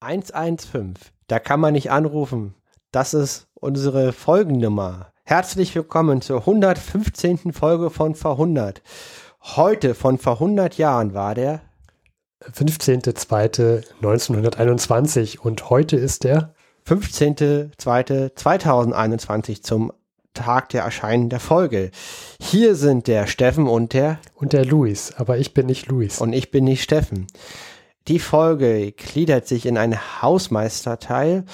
115. Da kann man nicht anrufen. Das ist unsere Folgennummer. Herzlich willkommen zur 115. Folge von Verhundert. Heute von vor 100 Jahren war der 15.02.1921 und heute ist der 15.02.2021 zum Tag der Erscheinen der Folge. Hier sind der Steffen und der und der Luis, aber ich bin nicht Luis. Und ich bin nicht Steffen. Die Folge gliedert sich in einen Hausmeisterteil,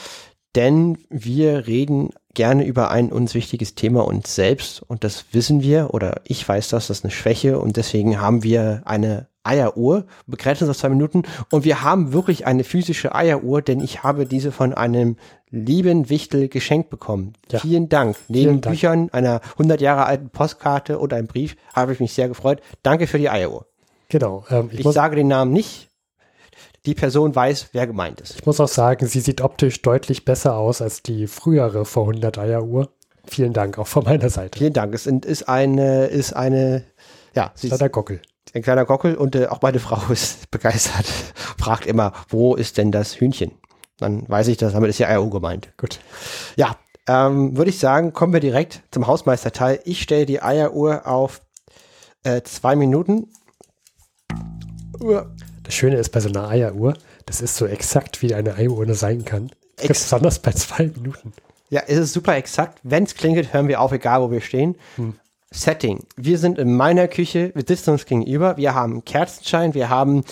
denn wir reden gerne über ein uns wichtiges Thema uns selbst und das wissen wir oder ich weiß das, das ist eine Schwäche und deswegen haben wir eine Eieruhr, begrenzt uns auf zwei Minuten und wir haben wirklich eine physische Eieruhr, denn ich habe diese von einem lieben Wichtel geschenkt bekommen. Ja. Vielen Dank. Neben Vielen Dank. Büchern, einer 100 Jahre alten Postkarte und einem Brief habe ich mich sehr gefreut. Danke für die Eieruhr. Genau. Ähm, ich, ich sage den Namen nicht, die Person weiß, wer gemeint ist. Ich muss auch sagen, sie sieht optisch deutlich besser aus als die frühere vor 100 Eier Uhr. Vielen Dank auch von meiner Seite. Vielen Dank. Es ist eine, ist eine, ja, sie kleiner Gockel. Ein kleiner Gockel und äh, auch meine Frau ist begeistert. Fragt immer, wo ist denn das Hühnchen? Dann weiß ich das, damit ist ja Eieruhr gemeint. Gut. Ja, ähm, würde ich sagen, kommen wir direkt zum Hausmeisterteil. Ich stelle die Eieruhr auf äh, zwei Minuten. Uhr. Das Schöne ist bei so einer Eieruhr, das ist so exakt, wie eine Eieruhr sein kann. Ex besonders bei zwei Minuten. Ja, es ist super exakt. Wenn es klingelt, hören wir auf, egal wo wir stehen. Hm. Setting. Wir sind in meiner Küche, wir sitzen uns gegenüber, wir haben Kerzenschein, wir haben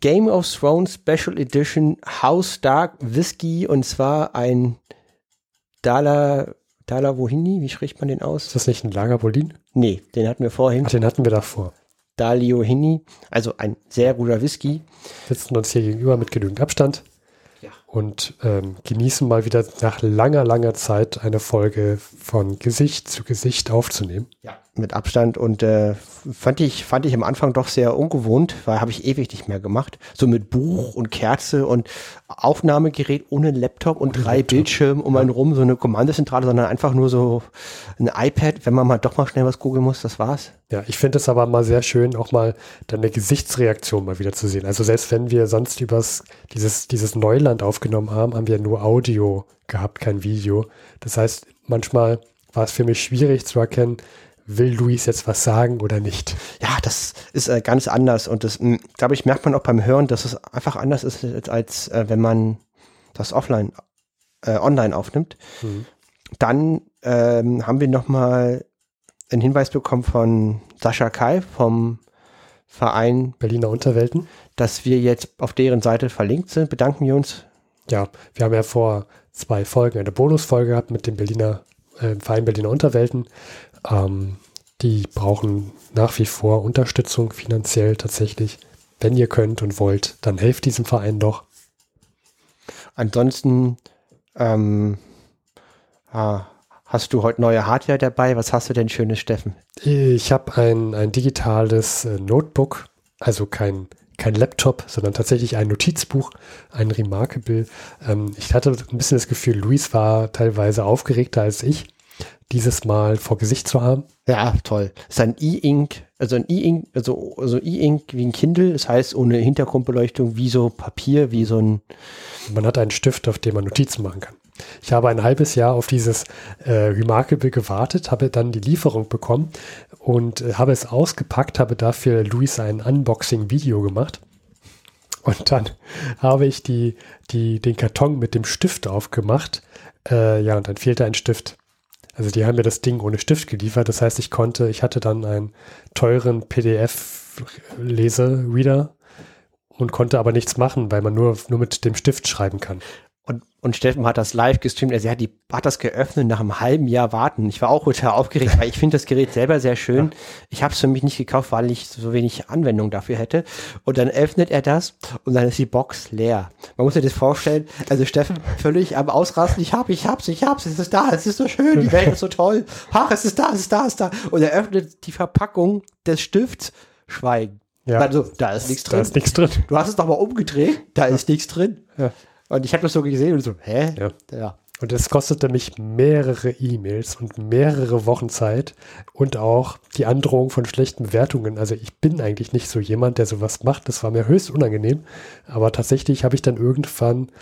Game of Thrones Special Edition House Dark Whisky und zwar ein Dala, Dala Wohini, wie spricht man den aus? Ist das nicht ein Lagerbolin? Nee, den hatten wir vorhin. Ach, den hatten wir davor. Dalio Hini, also ein sehr guter Whisky. Sitzen uns hier gegenüber mit genügend Abstand. Und ähm, genießen mal wieder nach langer, langer Zeit eine Folge von Gesicht zu Gesicht aufzunehmen. Ja mit Abstand und äh, fand ich fand ich am Anfang doch sehr ungewohnt, weil habe ich ewig nicht mehr gemacht. So mit Buch und Kerze und Aufnahmegerät ohne Laptop und ohne drei Laptop. Bildschirmen um einen rum, so eine Kommandozentrale, sondern einfach nur so ein iPad, wenn man mal doch mal schnell was googeln muss, das war's. Ja, ich finde es aber mal sehr schön, auch mal deine Gesichtsreaktion mal wieder zu sehen. Also selbst wenn wir sonst übers dieses dieses Neuland aufgenommen haben, haben wir nur Audio gehabt, kein Video. Das heißt, manchmal war es für mich schwierig zu erkennen, will Luis jetzt was sagen oder nicht? Ja, das ist äh, ganz anders und das, hm, glaube ich, merkt man auch beim Hören, dass es einfach anders ist, als, als äh, wenn man das offline, äh, online aufnimmt. Mhm. Dann ähm, haben wir nochmal einen Hinweis bekommen von Sascha Kai vom Verein Berliner Unterwelten, dass wir jetzt auf deren Seite verlinkt sind. Bedanken wir uns. Ja, wir haben ja vor zwei Folgen eine Bonusfolge gehabt mit dem Berliner äh, Verein Berliner Unterwelten. Ähm, die brauchen nach wie vor Unterstützung finanziell tatsächlich. Wenn ihr könnt und wollt, dann helft diesem Verein doch. Ansonsten ähm, hast du heute neue Hardware dabei. Was hast du denn schönes, Steffen? Ich habe ein, ein digitales äh, Notebook, also kein, kein Laptop, sondern tatsächlich ein Notizbuch, ein Remarkable. Ähm, ich hatte ein bisschen das Gefühl, Luis war teilweise aufgeregter als ich dieses Mal vor Gesicht zu haben. Ja, toll. Das ist ein E-Ink, also ein E-Ink, also, also E-Ink wie ein Kindle, das heißt ohne Hintergrundbeleuchtung, wie so Papier, wie so ein. Man hat einen Stift, auf dem man Notizen machen kann. Ich habe ein halbes Jahr auf dieses äh, Remarkable gewartet, habe dann die Lieferung bekommen und äh, habe es ausgepackt, habe dafür Luis ein Unboxing-Video gemacht. Und dann habe ich die, die, den Karton mit dem Stift aufgemacht. Äh, ja, und dann fehlte ein Stift. Also die haben mir das Ding ohne Stift geliefert. Das heißt, ich konnte, ich hatte dann einen teuren PDF-Leser-Reader und konnte aber nichts machen, weil man nur, nur mit dem Stift schreiben kann. Und, und Steffen hat das live gestreamt. Also er hat, die, hat das geöffnet nach einem halben Jahr warten. Ich war auch total aufgeregt, weil ich finde das Gerät selber sehr schön. Ja. Ich habe es für mich nicht gekauft, weil ich so wenig Anwendung dafür hätte. Und dann öffnet er das und dann ist die Box leer. Man muss sich das vorstellen. Also Steffen völlig am Ausrasten. Ich hab, ich hab's, ich hab's. Es ist da. Es ist so schön. Die Welt ist so toll. Ach, es ist da, es ist da, es ist da. Und er öffnet die Verpackung des Stifts. Schweigen. Ja. Also, da ist nichts drin. Da ist nichts drin. Du hast es doch mal umgedreht. Da ist nichts drin. Ja. Und ich habe das so gesehen und so, hä? Ja. ja. Und es kostete mich mehrere E-Mails und mehrere Wochen Zeit und auch die Androhung von schlechten Bewertungen. Also ich bin eigentlich nicht so jemand, der sowas macht. Das war mir höchst unangenehm. Aber tatsächlich habe ich dann irgendwann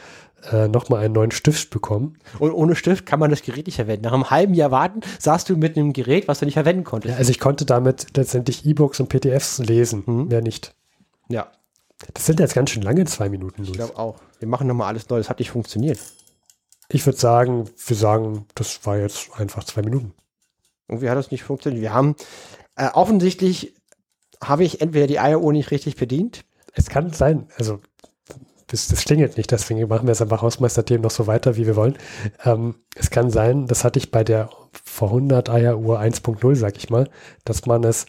äh, nochmal einen neuen Stift bekommen. Und ohne Stift kann man das Gerät nicht verwenden. Nach einem halben Jahr warten saßt du mit einem Gerät, was du nicht verwenden konntest. Ja, also ich konnte damit letztendlich E-Books und PDFs lesen, mhm. mehr nicht. Ja. Das sind jetzt ganz schön lange zwei Minuten. Luis. Ich glaube auch. Wir machen nochmal alles neu. Das hat nicht funktioniert. Ich würde sagen, wir sagen, das war jetzt einfach zwei Minuten. Irgendwie hat das nicht funktioniert. Wir haben äh, offensichtlich habe ich entweder die Eieruhr nicht richtig bedient. Es kann sein, also das, das klingelt nicht, deswegen machen wir es einfach Hausmeister-Themen noch so weiter, wie wir wollen. Ähm, es kann sein, das hatte ich bei der vor 100 Eieruhr 1.0, sag ich mal, dass man es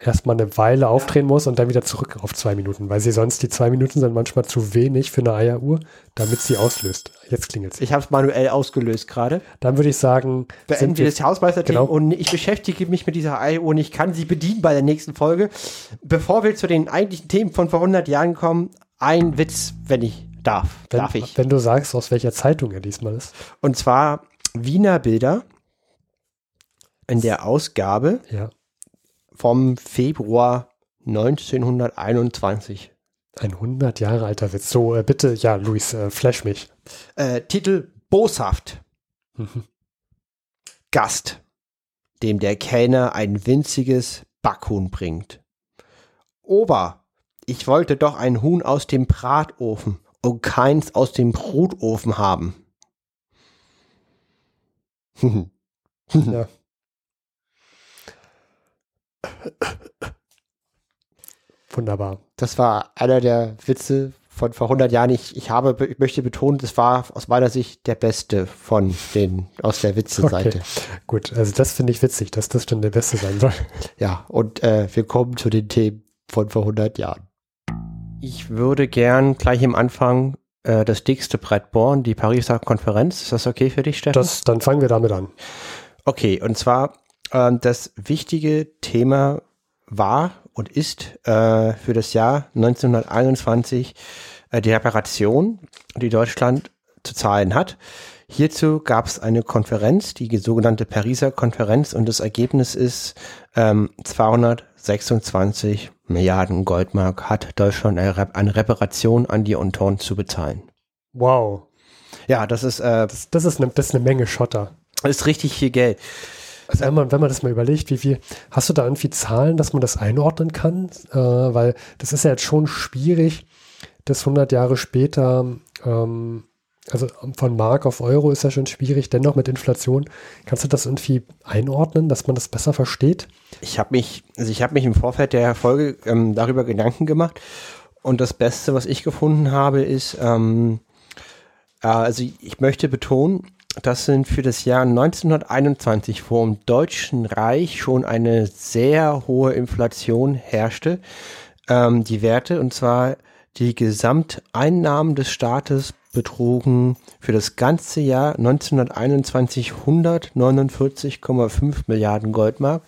erstmal eine Weile aufdrehen muss und dann wieder zurück auf zwei Minuten, weil sie sonst die zwei Minuten sind manchmal zu wenig für eine Eieruhr, damit sie auslöst. Jetzt klingelt es. Ich habe es manuell ausgelöst gerade. Dann würde ich sagen, beenden wir das Hausmeister genau. und ich beschäftige mich mit dieser Eieruhr und ich kann sie bedienen bei der nächsten Folge. Bevor wir zu den eigentlichen Themen von vor 100 Jahren kommen, ein Witz, wenn ich darf. Wenn, darf ich. Wenn du sagst, aus welcher Zeitung er diesmal ist. Und zwar Wiener Bilder in der Ausgabe ja vom Februar 1921. Ein 100 Jahre alter Witz. So, äh, bitte, ja, Luis, äh, flash mich. Äh, Titel Boshaft. Mhm. Gast, dem der Kellner ein winziges Backhuhn bringt. Ober, ich wollte doch ein Huhn aus dem Bratofen und keins aus dem Brutofen haben. ja. Wunderbar. Das war einer der Witze von vor 100 Jahren. Ich, ich habe, ich möchte betonen, das war aus meiner Sicht der beste von den, aus der Witze-Seite. Okay. Gut, also das finde ich witzig, dass das schon der beste sein soll. Ja, und äh, wir kommen zu den Themen von vor 100 Jahren. Ich würde gern gleich am Anfang äh, das dickste Brett bohren, die Pariser Konferenz. Ist das okay für dich, Stefan? Das, dann fangen wir damit an. Okay, und zwar ähm, das wichtige Thema war und ist äh, für das Jahr 1921 äh, die Reparation, die Deutschland zu zahlen hat. Hierzu gab es eine Konferenz, die sogenannte Pariser Konferenz, und das Ergebnis ist ähm, 226 Milliarden Goldmark hat Deutschland eine, eine Reparation an die Untoren zu bezahlen. Wow. Ja, das ist äh, das, das, ist eine, das ist eine Menge Schotter. Das ist richtig viel Geld. Also wenn man, wenn man das mal überlegt, wie viel, hast du da irgendwie Zahlen, dass man das einordnen kann? Äh, weil das ist ja jetzt schon schwierig, das 100 Jahre später, ähm, also von Mark auf Euro ist ja schon schwierig, dennoch mit Inflation. Kannst du das irgendwie einordnen, dass man das besser versteht? Ich habe mich, also ich habe mich im Vorfeld der Folge ähm, darüber Gedanken gemacht und das Beste, was ich gefunden habe, ist, ähm, äh, also ich möchte betonen, das sind für das Jahr 1921, wo im Deutschen Reich schon eine sehr hohe Inflation herrschte, ähm, die Werte, und zwar die Gesamteinnahmen des Staates betrugen für das ganze Jahr 1921 149,5 Milliarden Goldmark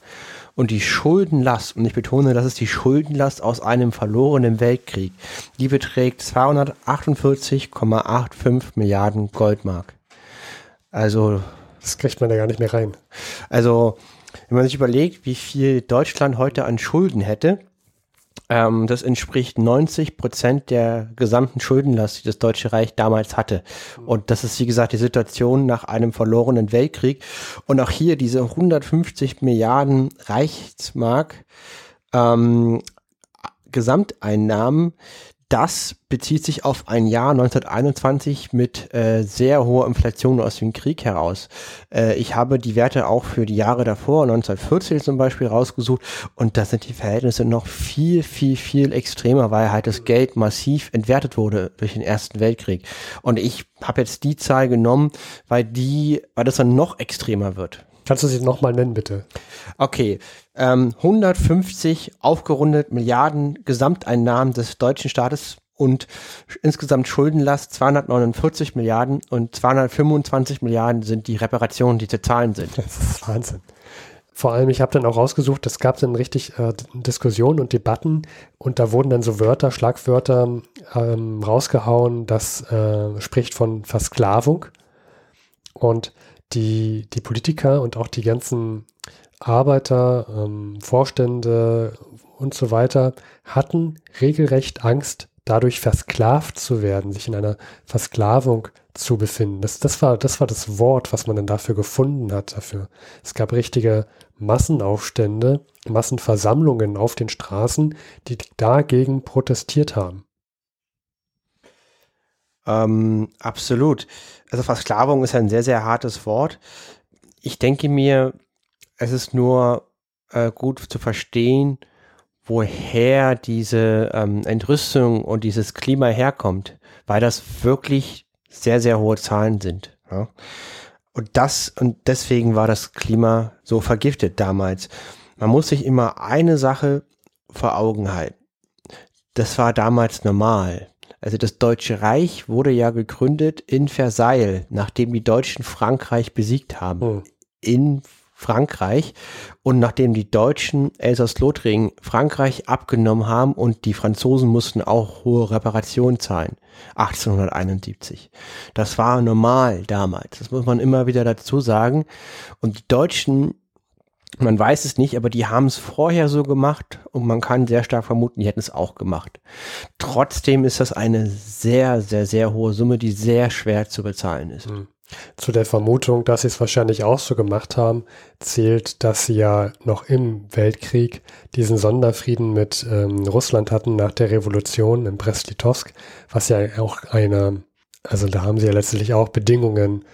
und die Schuldenlast, und ich betone, das ist die Schuldenlast aus einem verlorenen Weltkrieg, die beträgt 248,85 Milliarden Goldmark. Also. Das kriegt man ja gar nicht mehr rein. Also, wenn man sich überlegt, wie viel Deutschland heute an Schulden hätte, ähm, das entspricht 90 Prozent der gesamten Schuldenlast, die das Deutsche Reich damals hatte. Und das ist, wie gesagt, die Situation nach einem verlorenen Weltkrieg. Und auch hier diese 150 Milliarden Reichsmark ähm, Gesamteinnahmen, das bezieht sich auf ein Jahr 1921 mit äh, sehr hoher Inflation aus dem Krieg heraus. Äh, ich habe die Werte auch für die Jahre davor, 1914 zum Beispiel, rausgesucht und da sind die Verhältnisse noch viel, viel, viel extremer, weil halt das Geld massiv entwertet wurde durch den Ersten Weltkrieg. Und ich habe jetzt die Zahl genommen, weil die, weil das dann noch extremer wird. Kannst du sie nochmal nennen, bitte? Okay. Ähm, 150 aufgerundet Milliarden Gesamteinnahmen des deutschen Staates und insgesamt Schuldenlast 249 Milliarden und 225 Milliarden sind die Reparationen, die zu zahlen sind. Das ist Wahnsinn. Vor allem, ich habe dann auch rausgesucht, es gab dann richtig äh, Diskussionen und Debatten und da wurden dann so Wörter, Schlagwörter ähm, rausgehauen, das äh, spricht von Versklavung Und die, die Politiker und auch die ganzen Arbeiter, ähm, Vorstände und so weiter hatten regelrecht Angst, dadurch versklavt zu werden, sich in einer Versklavung zu befinden. Das, das, war, das war das Wort, was man dann dafür gefunden hat dafür. Es gab richtige Massenaufstände, Massenversammlungen auf den Straßen, die dagegen protestiert haben. Ähm, absolut. Also Versklavung ist ein sehr, sehr hartes Wort. Ich denke mir, es ist nur äh, gut zu verstehen, woher diese ähm, Entrüstung und dieses Klima herkommt, weil das wirklich sehr, sehr hohe Zahlen sind. Ja? Und das, und deswegen war das Klima so vergiftet damals. Man muss sich immer eine Sache vor Augen halten. Das war damals normal. Also das Deutsche Reich wurde ja gegründet in Versailles, nachdem die Deutschen Frankreich besiegt haben. Hm. In Frankreich und nachdem die Deutschen Elsass-Lothringen Frankreich abgenommen haben und die Franzosen mussten auch hohe Reparationen zahlen. 1871. Das war normal damals. Das muss man immer wieder dazu sagen. Und die Deutschen man weiß es nicht, aber die haben es vorher so gemacht und man kann sehr stark vermuten, die hätten es auch gemacht. Trotzdem ist das eine sehr, sehr, sehr hohe Summe, die sehr schwer zu bezahlen ist. Hm. Zu der Vermutung, dass sie es wahrscheinlich auch so gemacht haben, zählt, dass sie ja noch im Weltkrieg diesen Sonderfrieden mit ähm, Russland hatten nach der Revolution in Brest-Litovsk, was ja auch eine, also da haben sie ja letztlich auch Bedingungen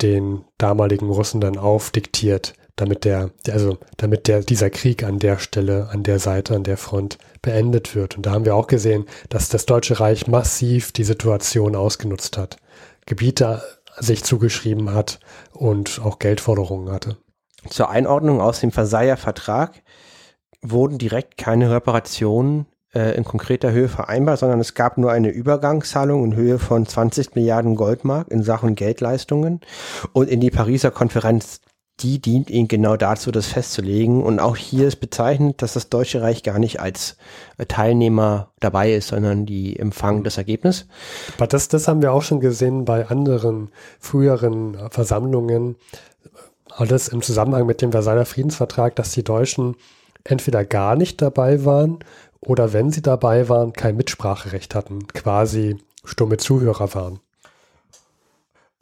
den damaligen Russen dann aufdiktiert damit der, also damit der, dieser Krieg an der Stelle, an der Seite, an der Front beendet wird. Und da haben wir auch gesehen, dass das Deutsche Reich massiv die Situation ausgenutzt hat, Gebiete sich zugeschrieben hat und auch Geldforderungen hatte. Zur Einordnung aus dem Versailler Vertrag wurden direkt keine Reparationen äh, in konkreter Höhe vereinbart, sondern es gab nur eine Übergangszahlung in Höhe von 20 Milliarden Goldmark in Sachen Geldleistungen und in die Pariser Konferenz die dient ihnen genau dazu, das festzulegen. Und auch hier ist bezeichnet, dass das Deutsche Reich gar nicht als äh, Teilnehmer dabei ist, sondern die empfangen das Ergebnis. Aber das, das haben wir auch schon gesehen bei anderen früheren Versammlungen. Alles im Zusammenhang mit dem Versailler Friedensvertrag, dass die Deutschen entweder gar nicht dabei waren oder wenn sie dabei waren, kein Mitspracherecht hatten, quasi stumme Zuhörer waren.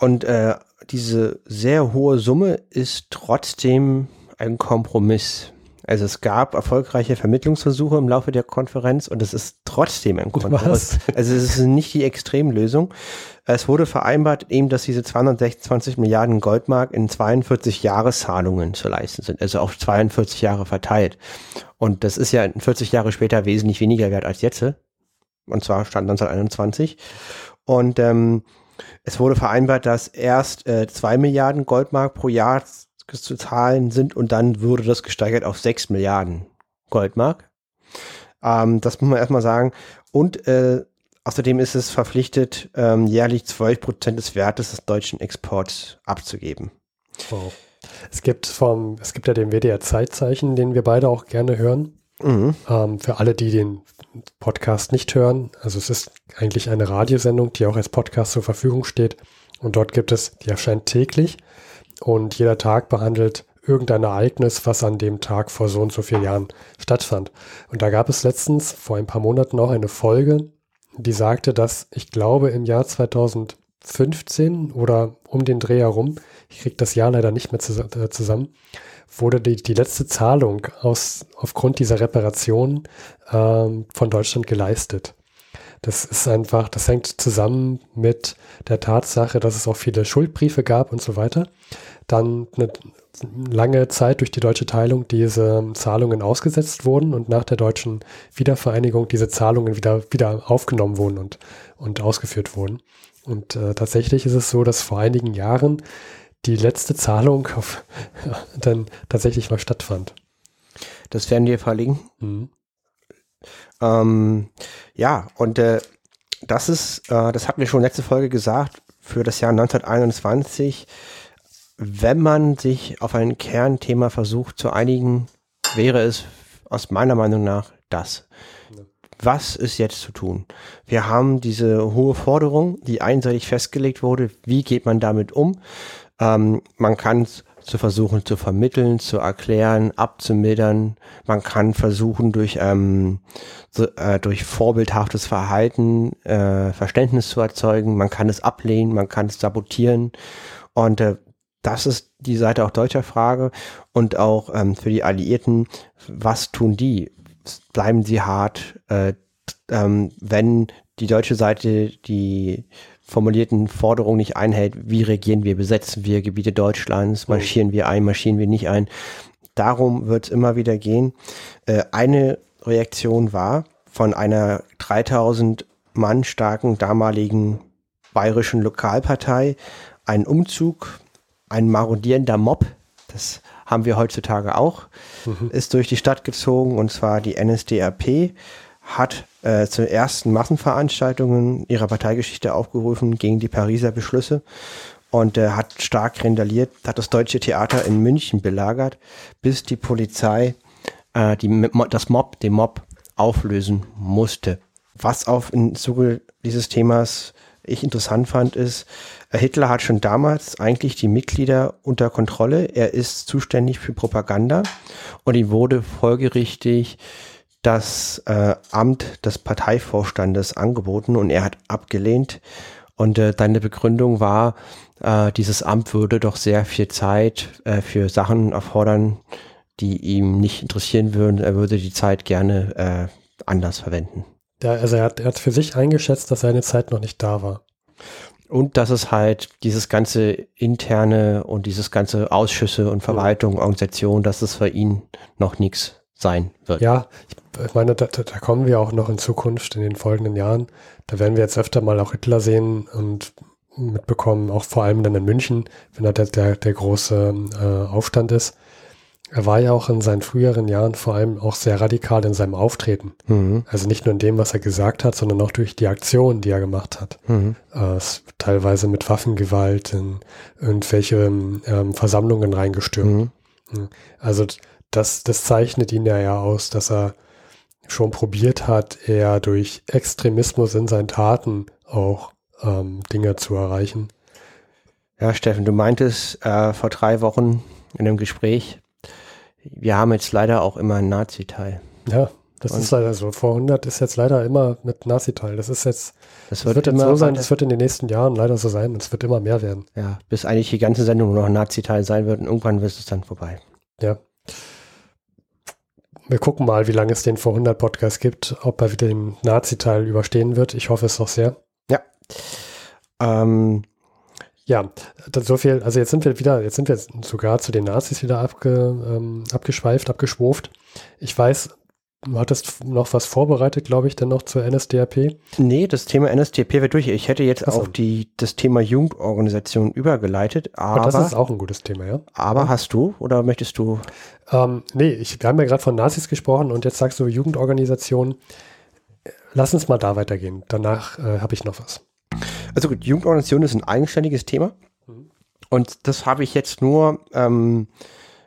Und äh, diese sehr hohe Summe ist trotzdem ein Kompromiss. Also es gab erfolgreiche Vermittlungsversuche im Laufe der Konferenz und es ist trotzdem ein Kompromiss. Was? Also es ist nicht die Extremlösung. Es wurde vereinbart eben, dass diese 226 Milliarden Goldmark in 42 Jahreszahlungen zu leisten sind, also auf 42 Jahre verteilt. Und das ist ja 40 Jahre später wesentlich weniger wert als jetzt. Und zwar stand 1921. Und ähm, es wurde vereinbart, dass erst äh, zwei Milliarden Goldmark pro Jahr zu zahlen sind und dann würde das gesteigert auf sechs Milliarden Goldmark. Ähm, das muss man erstmal sagen. Und äh, außerdem ist es verpflichtet, ähm, jährlich zwölf Prozent des Wertes des deutschen Exports abzugeben. Wow. Es gibt vom, es gibt ja den WDR Zeitzeichen, den wir beide auch gerne hören. Mhm. Ähm, für alle, die den Podcast nicht hören, also es ist eigentlich eine Radiosendung, die auch als Podcast zur Verfügung steht. Und dort gibt es, die erscheint täglich und jeder Tag behandelt irgendein Ereignis, was an dem Tag vor so und so vielen Jahren stattfand. Und da gab es letztens vor ein paar Monaten auch eine Folge, die sagte, dass ich glaube im Jahr 2015 oder um den Dreh herum, ich kriege das Jahr leider nicht mehr äh, zusammen, wurde die, die letzte Zahlung aus, aufgrund dieser Reparation ähm, von Deutschland geleistet. Das ist einfach, das hängt zusammen mit der Tatsache, dass es auch viele Schuldbriefe gab und so weiter. Dann eine lange Zeit durch die deutsche Teilung diese Zahlungen ausgesetzt wurden und nach der deutschen Wiedervereinigung diese Zahlungen wieder, wieder aufgenommen wurden und, und ausgeführt wurden. Und äh, tatsächlich ist es so, dass vor einigen Jahren die letzte Zahlung auf, dann tatsächlich mal stattfand. Das werden wir verlinken. Mhm. Ähm, ja, und äh, das ist, äh, das hatten wir schon letzte Folge gesagt, für das Jahr 1921, wenn man sich auf ein Kernthema versucht zu einigen, wäre es aus meiner Meinung nach das. Was ist jetzt zu tun? Wir haben diese hohe Forderung, die einseitig festgelegt wurde. Wie geht man damit um? Ähm, man kann zu versuchen zu vermitteln, zu erklären, abzumildern. Man kann versuchen durch ähm, so, äh, durch vorbildhaftes Verhalten äh, Verständnis zu erzeugen. Man kann es ablehnen, man kann es sabotieren und äh, das ist die Seite auch deutscher Frage und auch ähm, für die Alliierten, was tun die? Bleiben sie hart, äh, ähm, wenn die deutsche Seite die formulierten Forderungen nicht einhält, wie regieren wir, besetzen wir Gebiete Deutschlands, oh. marschieren wir ein, marschieren wir nicht ein. Darum wird es immer wieder gehen. Äh, eine Reaktion war von einer 3000 Mann starken damaligen bayerischen Lokalpartei ein Umzug, ein marodierender Mob, das haben wir heutzutage auch, mhm. ist durch die Stadt gezogen und zwar die NSDAP hat äh, zu ersten Massenveranstaltungen ihrer Parteigeschichte aufgerufen gegen die Pariser Beschlüsse und äh, hat stark randaliert, hat das Deutsche Theater in München belagert, bis die Polizei äh, die, das Mob, den Mob auflösen musste. Was auf im Zuge dieses Themas ich interessant fand, ist, äh, Hitler hat schon damals eigentlich die Mitglieder unter Kontrolle. Er ist zuständig für Propaganda und ihm wurde folgerichtig das äh, Amt des Parteivorstandes angeboten und er hat abgelehnt. Und äh, deine Begründung war, äh, dieses Amt würde doch sehr viel Zeit äh, für Sachen erfordern, die ihm nicht interessieren würden. Er würde die Zeit gerne äh, anders verwenden. Ja, also er hat, er hat für sich eingeschätzt, dass seine Zeit noch nicht da war. Und dass es halt dieses ganze interne und dieses ganze Ausschüsse und Verwaltung, Organisation, dass es für ihn noch nichts sein wird. Ja, ich meine, da, da, kommen wir auch noch in Zukunft, in den folgenden Jahren. Da werden wir jetzt öfter mal auch Hitler sehen und mitbekommen, auch vor allem dann in München, wenn da der, der, der große äh, Aufstand ist. Er war ja auch in seinen früheren Jahren vor allem auch sehr radikal in seinem Auftreten. Mhm. Also nicht nur in dem, was er gesagt hat, sondern auch durch die Aktionen, die er gemacht hat. Mhm. Äh, teilweise mit Waffengewalt in irgendwelche ähm, Versammlungen reingestürmt. Mhm. Also das, das zeichnet ihn ja, ja aus, dass er schon probiert hat, eher durch Extremismus in seinen Taten auch ähm, Dinge zu erreichen. Ja, Steffen, du meintest äh, vor drei Wochen in einem Gespräch, wir haben jetzt leider auch immer einen Nazi-Teil. Ja, das Und ist leider so. Vor 100 ist jetzt leider immer mit Nazi-Teil. Das ist jetzt, das wird, wird jetzt so sein, das wird in den nächsten Jahren leider so sein und es wird immer mehr werden. Ja, bis eigentlich die ganze Sendung nur noch ein Nazi-Teil sein wird und irgendwann wird es dann vorbei. Ja. Wir gucken mal, wie lange es den vor 100 Podcast gibt, ob er wieder den Nazi-Teil überstehen wird. Ich hoffe es doch sehr. Ja. Ähm, ja, so viel, also jetzt sind wir wieder, jetzt sind wir sogar zu den Nazis wieder abge, ähm, abgeschweift, abgeschwurft. Ich weiß, du hattest noch was vorbereitet, glaube ich, dann noch zur NSDAP. Nee, das Thema NSDAP wird durch. Ich hätte jetzt Achso. auf die, das Thema Jugendorganisation übergeleitet, aber. Und das ist auch ein gutes Thema, ja. Aber ja. hast du oder möchtest du? Ähm, nee, ich, wir haben ja gerade von Nazis gesprochen und jetzt sagst du Jugendorganisation. Lass uns mal da weitergehen. Danach äh, habe ich noch was. Also gut, Jugendorganisation ist ein eigenständiges Thema. Mhm. Und das habe ich jetzt nur ähm,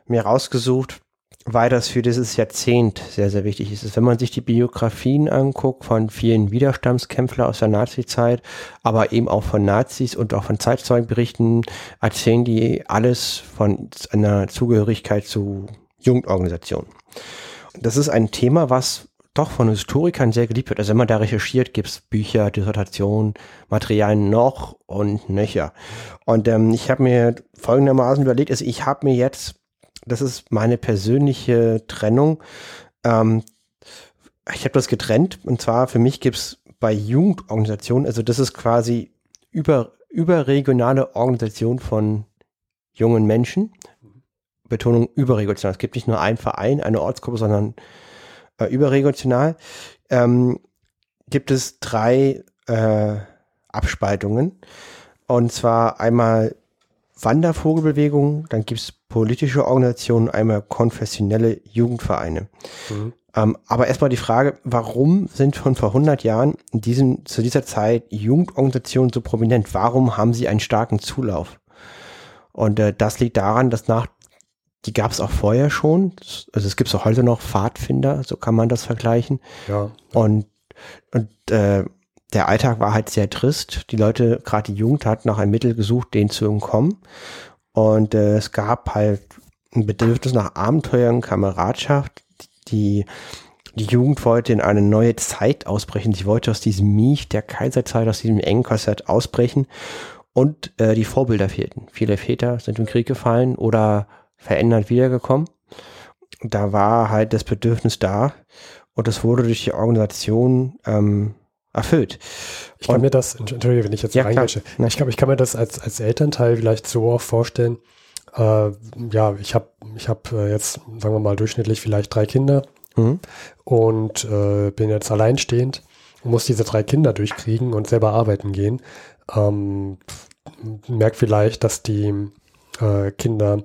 mir rausgesucht, weil das für dieses Jahrzehnt sehr, sehr wichtig ist. Wenn man sich die Biografien anguckt von vielen Widerstandskämpfern aus der Nazi-Zeit, aber eben auch von Nazis und auch von Zeitzeugenberichten, erzählen die alles von einer Zugehörigkeit zu Jugendorganisationen. Das ist ein Thema, was doch von Historikern sehr geliebt wird. Also wenn man da recherchiert, gibt's Bücher, Dissertationen, Materialien noch und nöcher. Und ähm, ich habe mir folgendermaßen überlegt, also ich habe mir jetzt, das ist meine persönliche Trennung, ähm, ich habe das getrennt und zwar für mich gibt's bei Jugendorganisationen, also das ist quasi über, überregionale Organisation von jungen Menschen. Betonung überregional. Es gibt nicht nur einen Verein, eine Ortsgruppe, sondern äh, überregional, ähm, gibt es drei äh, Abspaltungen. Und zwar einmal Wandervogelbewegung, dann gibt es politische Organisationen, einmal konfessionelle Jugendvereine. Mhm. Ähm, aber erstmal die Frage, warum sind schon vor 100 Jahren in diesem, zu dieser Zeit Jugendorganisationen so prominent? Warum haben sie einen starken Zulauf? Und äh, das liegt daran, dass nach die gab es auch vorher schon. Also es gibt auch heute noch Pfadfinder, so kann man das vergleichen. Ja. Und, und äh, der Alltag war halt sehr trist. Die Leute, gerade die Jugend, hat nach einem Mittel gesucht, denen zu entkommen. Und äh, es gab halt ein Bedürfnis nach Abenteuern, Kameradschaft. Die, die Jugend wollte in eine neue Zeit ausbrechen. Sie wollte aus diesem Miech der Kaiserzeit, aus diesem engen Korsett ausbrechen. Und äh, die Vorbilder fehlten. Viele Väter sind im Krieg gefallen oder verändert wiedergekommen. Da war halt das Bedürfnis da und das wurde durch die Organisation ähm, erfüllt. Ich kann und, mir das, entschuldige, wenn ich jetzt ja, reingehe, ich glaube, ich kann mir das als, als Elternteil vielleicht so auch vorstellen, äh, ja, ich habe ich hab äh, jetzt, sagen wir mal, durchschnittlich vielleicht drei Kinder mhm. und äh, bin jetzt alleinstehend und muss diese drei Kinder durchkriegen und selber arbeiten gehen. Ähm, merk vielleicht, dass die äh, Kinder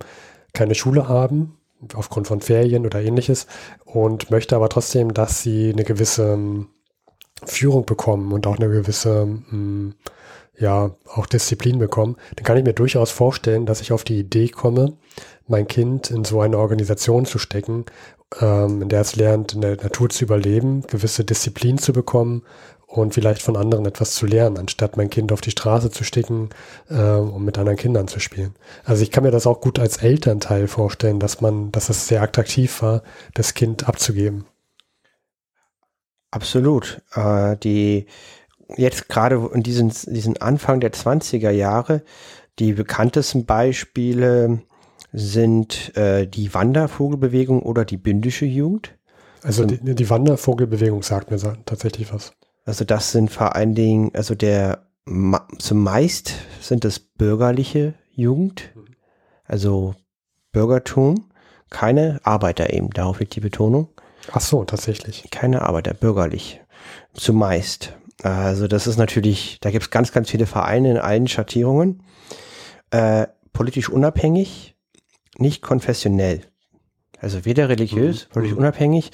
keine Schule haben, aufgrund von Ferien oder ähnliches, und möchte aber trotzdem, dass sie eine gewisse Führung bekommen und auch eine gewisse, mh, mm, ja, auch Disziplin bekommen, dann kann ich mir durchaus vorstellen, dass ich auf die Idee komme, mein Kind in so eine Organisation zu stecken, ähm, in der es lernt, in der Natur zu überleben, gewisse Disziplin zu bekommen und vielleicht von anderen etwas zu lernen, anstatt mein Kind auf die Straße zu stecken, äh, um mit anderen Kindern zu spielen. Also ich kann mir das auch gut als Elternteil vorstellen, dass man, dass es sehr attraktiv war, das Kind abzugeben. Absolut. Äh, die jetzt gerade in diesen, diesen Anfang der 20er Jahre, die bekanntesten Beispiele sind äh, die Wandervogelbewegung oder die bündische Jugend. Also die, die Wandervogelbewegung sagt mir tatsächlich was. Also das sind vor allen Dingen, also der zumeist sind es bürgerliche Jugend, also Bürgertum, keine Arbeiter eben, darauf liegt die Betonung. Ach so, tatsächlich. Keine Arbeiter, bürgerlich. Zumeist. Also das ist natürlich, da gibt es ganz, ganz viele Vereine in allen Schattierungen. Äh, politisch unabhängig, nicht konfessionell. Also weder religiös, mhm. politisch mhm. unabhängig.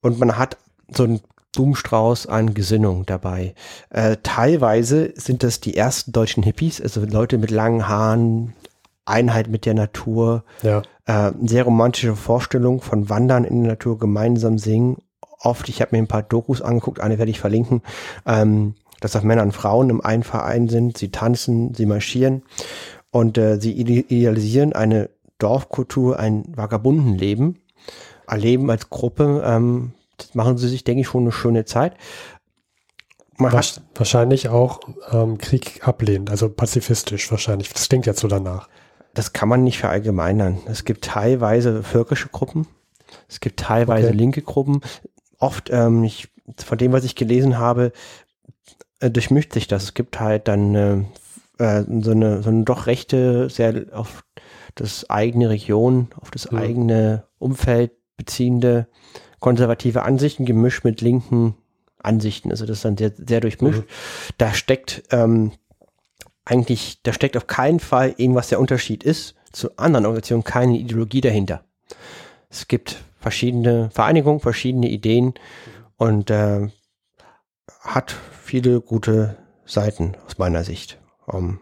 Und man hat so ein Blumenstrauß an Gesinnung dabei. Äh, teilweise sind das die ersten deutschen Hippies, also Leute mit langen Haaren, Einheit mit der Natur, ja. Äh, sehr romantische Vorstellung von Wandern in der Natur, gemeinsam singen. Oft, ich habe mir ein paar Dokus angeguckt, eine werde ich verlinken, ähm, dass auch Männer und Frauen im einen Verein sind, sie tanzen, sie marschieren und äh, sie idealisieren eine Dorfkultur, ein Vagabundenleben, erleben als Gruppe ähm, machen sie sich, denke ich, schon eine schöne Zeit. Man wahrscheinlich auch ähm, Krieg ablehnt, also pazifistisch wahrscheinlich. Das klingt jetzt so danach. Das kann man nicht verallgemeinern. Es gibt teilweise völkische Gruppen, es gibt teilweise okay. linke Gruppen. Oft, ähm, ich, von dem, was ich gelesen habe, äh, durchmischt sich das. Es gibt halt dann äh, äh, so, eine, so eine doch rechte, sehr auf das eigene Region, auf das mhm. eigene Umfeld beziehende konservative Ansichten gemischt mit linken Ansichten. Also das ist dann sehr, sehr durchmischt. Mhm. Da steckt ähm, eigentlich, da steckt auf keinen Fall irgendwas der Unterschied ist zu anderen Organisationen, keine Ideologie dahinter. Es gibt verschiedene Vereinigungen, verschiedene Ideen und äh, hat viele gute Seiten aus meiner Sicht. Um,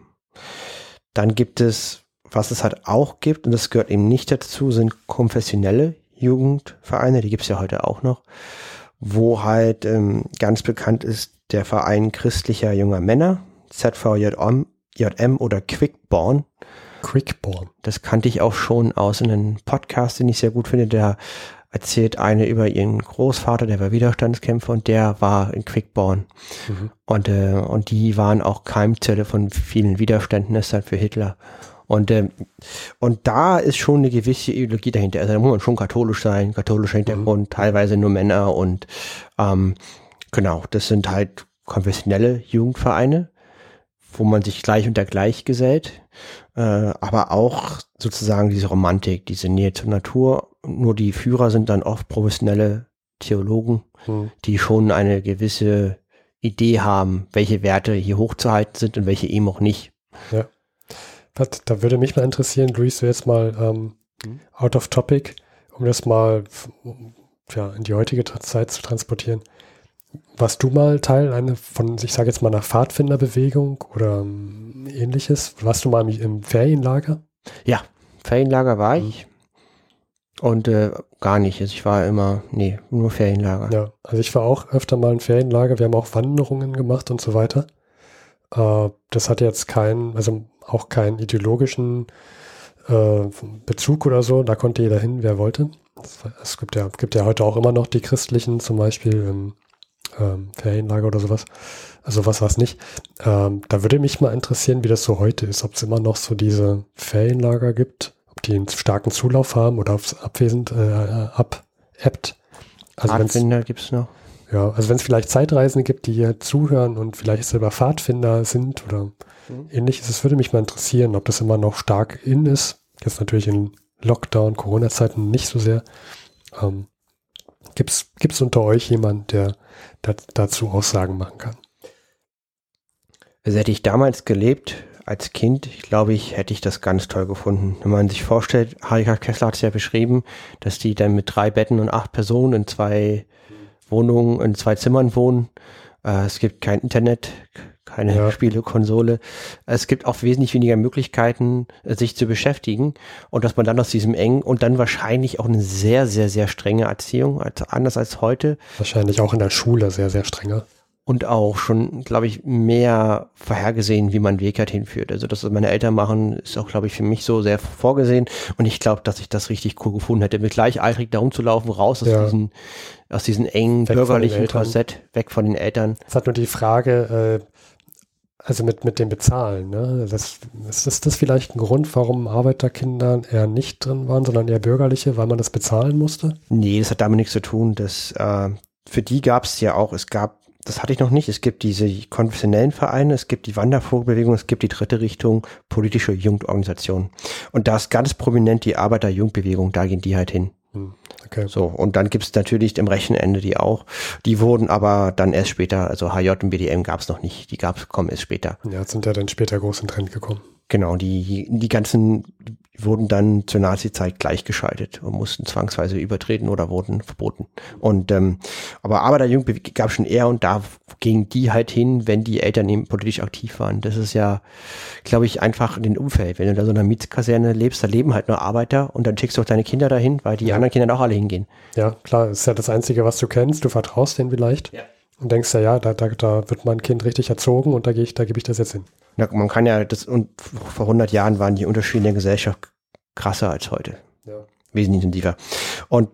dann gibt es, was es halt auch gibt, und das gehört eben nicht dazu, sind konfessionelle Jugendvereine, die gibt's ja heute auch noch, wo halt ähm, ganz bekannt ist der Verein christlicher junger Männer, ZVJM JM oder Quickborn. Quickborn. Das kannte ich auch schon aus einem Podcast, den ich sehr gut finde, der erzählt eine über ihren Großvater, der war Widerstandskämpfer und der war in Quickborn. Mhm. Und, äh, und die waren auch Keimzelle von vielen Widerständen, deshalb für Hitler. Und, ähm, und da ist schon eine gewisse Ideologie dahinter. Also da muss man schon katholisch sein, katholischer Hintergrund, mhm. teilweise nur Männer und ähm, genau, das sind halt konfessionelle Jugendvereine, wo man sich gleich unter gleich gesellt, äh, aber auch sozusagen diese Romantik, diese Nähe zur Natur. Nur die Führer sind dann oft professionelle Theologen, mhm. die schon eine gewisse Idee haben, welche Werte hier hochzuhalten sind und welche eben auch nicht. Ja. Das, da würde mich mal interessieren, Luis, so jetzt mal ähm, mhm. out of topic, um das mal ja, in die heutige Zeit zu transportieren. Warst du mal Teil einer von, ich sage jetzt mal, einer Pfadfinderbewegung oder ähm, ähnliches? Warst du mal im, im, Ferienlager? Ja, Ferienlager war mhm. ich. Und äh, gar nicht. Also ich war immer, nee, nur Ferienlager. Ja, also ich war auch öfter mal im Ferienlager. Wir haben auch Wanderungen gemacht und so weiter. Äh, das hat jetzt keinen, also auch keinen ideologischen äh, Bezug oder so, da konnte jeder hin, wer wollte. Es gibt ja, gibt ja heute auch immer noch die christlichen, zum Beispiel im ähm, Ferienlager oder sowas. Also was war es nicht. Ähm, da würde mich mal interessieren, wie das so heute ist, ob es immer noch so diese Ferienlager gibt, ob die einen starken Zulauf haben oder ob es abwesend äh, abebbt. Also Pfadfinder gibt es noch. Ja, also wenn es vielleicht Zeitreisende gibt, die hier zuhören und vielleicht selber Pfadfinder sind oder mhm. ähnliches, es würde mich mal interessieren, ob das immer noch stark in ist. Jetzt natürlich in Lockdown, Corona-Zeiten nicht so sehr. Ähm, Gibt es unter euch jemanden, der dazu Aussagen machen kann? Also hätte ich damals gelebt, als Kind, glaube ich, hätte ich das ganz toll gefunden. Wenn man sich vorstellt, Harika Kessler hat es ja beschrieben, dass die dann mit drei Betten und acht Personen in zwei Wohnungen, in zwei Zimmern wohnen. Äh, es gibt kein Internet, keine ja. Spielekonsole. Es gibt auch wesentlich weniger Möglichkeiten, äh, sich zu beschäftigen und dass man dann aus diesem engen und dann wahrscheinlich auch eine sehr, sehr, sehr strenge Erziehung, als, anders als heute. Wahrscheinlich auch in der Schule sehr, sehr strenger und auch schon, glaube ich, mehr vorhergesehen, wie man Weg halt hinführt. Also das, was meine Eltern machen, ist auch, glaube ich, für mich so sehr vorgesehen. Und ich glaube, dass ich das richtig cool gefunden hätte, mit gleichaltrig da rumzulaufen, raus aus ja. diesen, aus diesen engen weg bürgerlichen Korsett, weg von den Eltern. Es hat nur die Frage, äh, also mit, mit dem Bezahlen, ne? Das, ist, ist das vielleicht ein Grund, warum Arbeiterkinder eher nicht drin waren, sondern eher bürgerliche, weil man das bezahlen musste? Nee, das hat damit nichts zu tun. Das, äh, für die gab es ja auch, es gab das hatte ich noch nicht. Es gibt diese konfessionellen Vereine, es gibt die Wandervogelbewegung, es gibt die dritte Richtung, politische Jugendorganisationen. Und da ist ganz prominent die Arbeiter-Jugendbewegung, da gehen die halt hin. Okay. So, und dann gibt es natürlich im rechten Ende die auch. Die wurden aber dann erst später, also HJ und BDM gab es noch nicht, die gab's, kommen erst später. Ja, sind ja dann später groß in Trend gekommen. Genau, die, die ganzen wurden dann zur Nazi-Zeit gleichgeschaltet und mussten zwangsweise übertreten oder wurden verboten. Und ähm, aber Arbeiterjugendbewegung gab schon eher und da gingen die halt hin, wenn die Eltern eben politisch aktiv waren. Das ist ja, glaube ich, einfach in den Umfeld. Wenn du da so in einer Mietskaserne lebst, da leben halt nur Arbeiter und dann schickst du auch deine Kinder dahin, weil die ja. anderen Kinder auch alle hingehen. Ja, klar, das ist ja das Einzige, was du kennst. Du vertraust denen vielleicht. Ja. Und denkst ja, ja, da, da, da wird mein Kind richtig erzogen und da gehe ich, da gebe ich das jetzt hin. Ja, man kann ja, das, und vor 100 Jahren waren die Unterschiede in der Gesellschaft krasser als heute. Ja. Wesentlich intensiver. Und,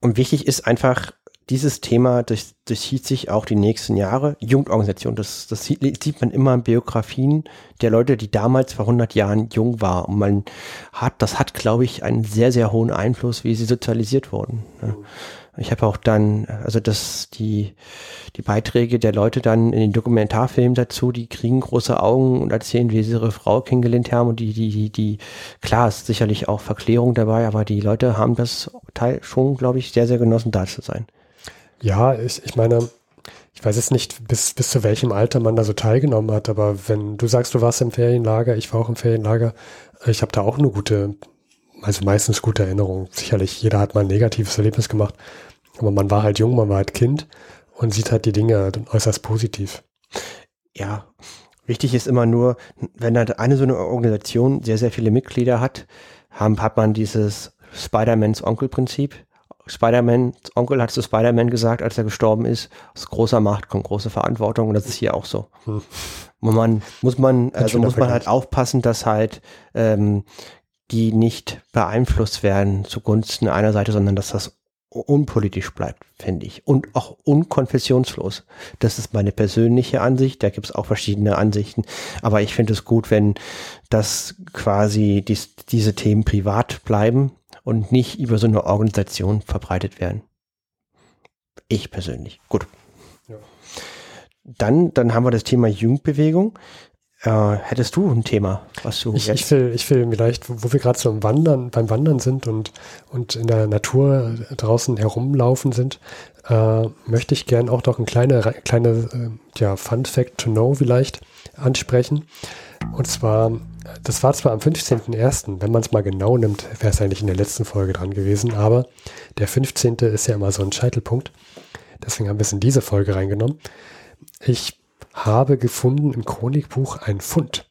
und wichtig ist einfach, dieses Thema hielt sich auch die nächsten Jahre. Jugendorganisation, das, das sieht, sieht man immer in Biografien der Leute, die damals vor 100 Jahren jung waren. Und man hat, das hat, glaube ich, einen sehr, sehr hohen Einfluss, wie sie sozialisiert wurden. Mhm. Ich habe auch dann, also das, die, die Beiträge der Leute dann in den Dokumentarfilmen dazu, die kriegen große Augen und erzählen, wie sie ihre Frau kennengelernt haben und die, die, die, die, klar ist sicherlich auch Verklärung dabei, aber die Leute haben das Teil schon, glaube ich, sehr, sehr genossen, da zu sein. Ja, ich, ich meine, ich weiß jetzt nicht, bis, bis zu welchem Alter man da so teilgenommen hat, aber wenn du sagst, du warst im Ferienlager, ich war auch im Ferienlager, ich habe da auch eine gute also meistens gute Erinnerungen. Sicherlich, jeder hat mal ein negatives Erlebnis gemacht, aber man war halt jung, man war halt Kind und sieht halt die Dinge äußerst positiv. Ja, wichtig ist immer nur, wenn da eine so eine Organisation sehr, sehr viele Mitglieder hat, haben, hat man dieses Spider-Mans Onkel-Prinzip. Spider-Mans Onkel hat zu Spider-Man gesagt, als er gestorben ist, aus großer Macht kommt große Verantwortung und das ist hier auch so. Hm. Man muss man, also muss man halt aufpassen, dass halt ähm, die nicht beeinflusst werden zugunsten einer Seite, sondern dass das unpolitisch bleibt, finde ich. Und auch unkonfessionslos. Das ist meine persönliche Ansicht. Da gibt es auch verschiedene Ansichten. Aber ich finde es gut, wenn das quasi dies, diese Themen privat bleiben und nicht über so eine Organisation verbreitet werden. Ich persönlich. Gut. Ja. Dann, dann haben wir das Thema Jugendbewegung. Äh, hättest du ein Thema, was du ich, ich will, ich will vielleicht, wo wir gerade so im Wandern, beim Wandern sind und, und in der Natur draußen herumlaufen sind, äh, möchte ich gern auch noch ein kleine, kleine äh, ja, Fun Fact to know vielleicht ansprechen. Und zwar, das war zwar am 15.01., wenn man es mal genau nimmt, wäre es eigentlich in der letzten Folge dran gewesen, aber der 15. ist ja immer so ein Scheitelpunkt. Deswegen haben wir es in diese Folge reingenommen. Ich habe gefunden im Chronikbuch ein Fund.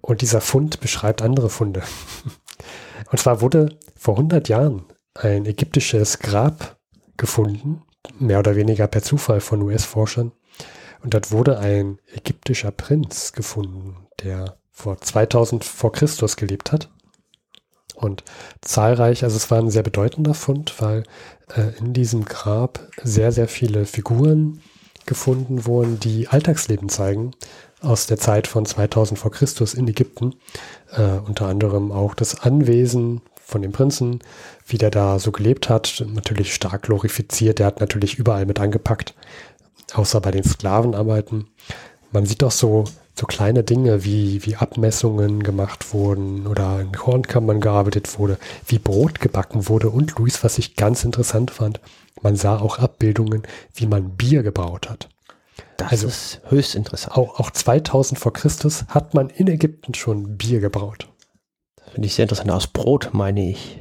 Und dieser Fund beschreibt andere Funde. Und zwar wurde vor 100 Jahren ein ägyptisches Grab gefunden, mehr oder weniger per Zufall von US-Forschern. Und dort wurde ein ägyptischer Prinz gefunden, der vor 2000 vor Christus gelebt hat. Und zahlreich, also es war ein sehr bedeutender Fund, weil äh, in diesem Grab sehr, sehr viele Figuren gefunden wurden, die Alltagsleben zeigen aus der Zeit von 2000 vor Christus in Ägypten. Äh, unter anderem auch das Anwesen von dem Prinzen, wie der da so gelebt hat, natürlich stark glorifiziert. Der hat natürlich überall mit angepackt, außer bei den Sklavenarbeiten. Man sieht auch so, so kleine Dinge, wie, wie Abmessungen gemacht wurden oder in Kornkammern gearbeitet wurde, wie Brot gebacken wurde und Luis, was ich ganz interessant fand, man sah auch Abbildungen, wie man Bier gebraut hat. Das also ist höchst interessant. Auch, auch 2000 vor Christus hat man in Ägypten schon Bier gebraut. Finde ich sehr interessant. Aus Brot, meine ich.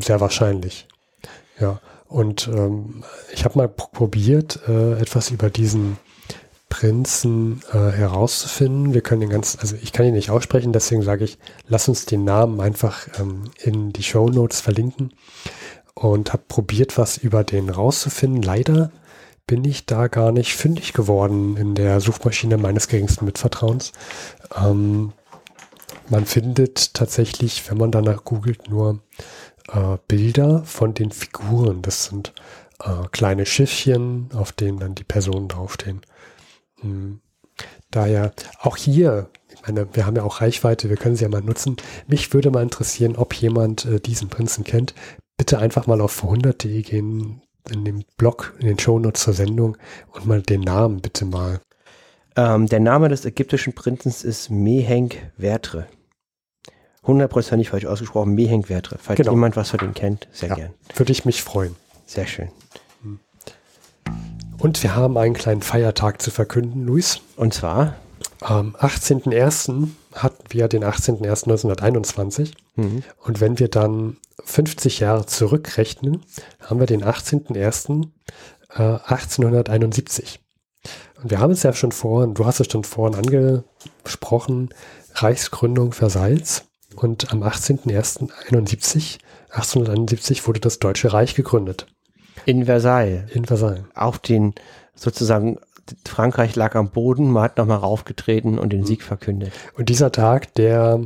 Sehr wahrscheinlich. Ja. Und ähm, ich habe mal probiert, äh, etwas über diesen Prinzen äh, herauszufinden. Wir können den ganzen, also ich kann ihn nicht aussprechen, deswegen sage ich, lass uns den Namen einfach ähm, in die Show Notes verlinken und habe probiert, was über den rauszufinden. Leider bin ich da gar nicht fündig geworden in der Suchmaschine meines geringsten Mitvertrauens. Ähm, man findet tatsächlich, wenn man danach googelt, nur äh, Bilder von den Figuren. Das sind äh, kleine Schiffchen, auf denen dann die Personen draufstehen. Hm. Daher auch hier, ich meine, wir haben ja auch Reichweite, wir können sie ja mal nutzen. Mich würde mal interessieren, ob jemand äh, diesen Prinzen kennt. Bitte einfach mal auf 100.de gehen, in dem Blog, in den Shownotes zur Sendung und mal den Namen bitte mal ähm, der Name des ägyptischen Prinzen ist Mehenk Vertre. Hundertprozentig falsch ausgesprochen, Mehenk Vertre. Falls genau. jemand was von dem kennt, sehr ja, gern. Würde ich mich freuen. Sehr schön. Hm. Und wir haben einen kleinen Feiertag zu verkünden, Luis. Und zwar? Am 18.01. hatten wir den 18.01.1921. Mhm. Und wenn wir dann 50 Jahre zurückrechnen, haben wir den 18.01. Äh, 1871. Und wir haben es ja schon vorhin, du hast es schon vorhin angesprochen, Reichsgründung Versailles. Und am 18.01.71, 1871 wurde das Deutsche Reich gegründet. In Versailles. In Versailles. Auf den sozusagen Frankreich lag am Boden, man hat nochmal raufgetreten und den mhm. Sieg verkündet. Und dieser Tag, der,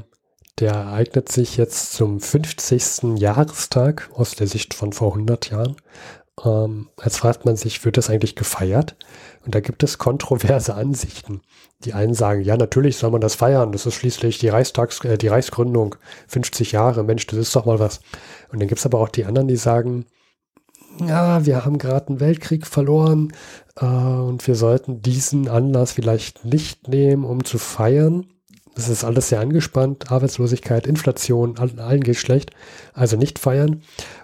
der ereignet sich jetzt zum 50. Jahrestag aus der Sicht von vor 100 Jahren. Ähm, jetzt fragt man sich, wird das eigentlich gefeiert? Und da gibt es kontroverse Ansichten. Die einen sagen, ja, natürlich soll man das feiern. Das ist schließlich die Reichstags, äh, die Reichsgründung, 50 Jahre, Mensch, das ist doch mal was. Und dann gibt es aber auch die anderen, die sagen, ja, wir haben gerade einen Weltkrieg verloren äh, und wir sollten diesen Anlass vielleicht nicht nehmen, um zu feiern. Das ist alles sehr angespannt, Arbeitslosigkeit, Inflation, allen geht schlecht. Also nicht feiern.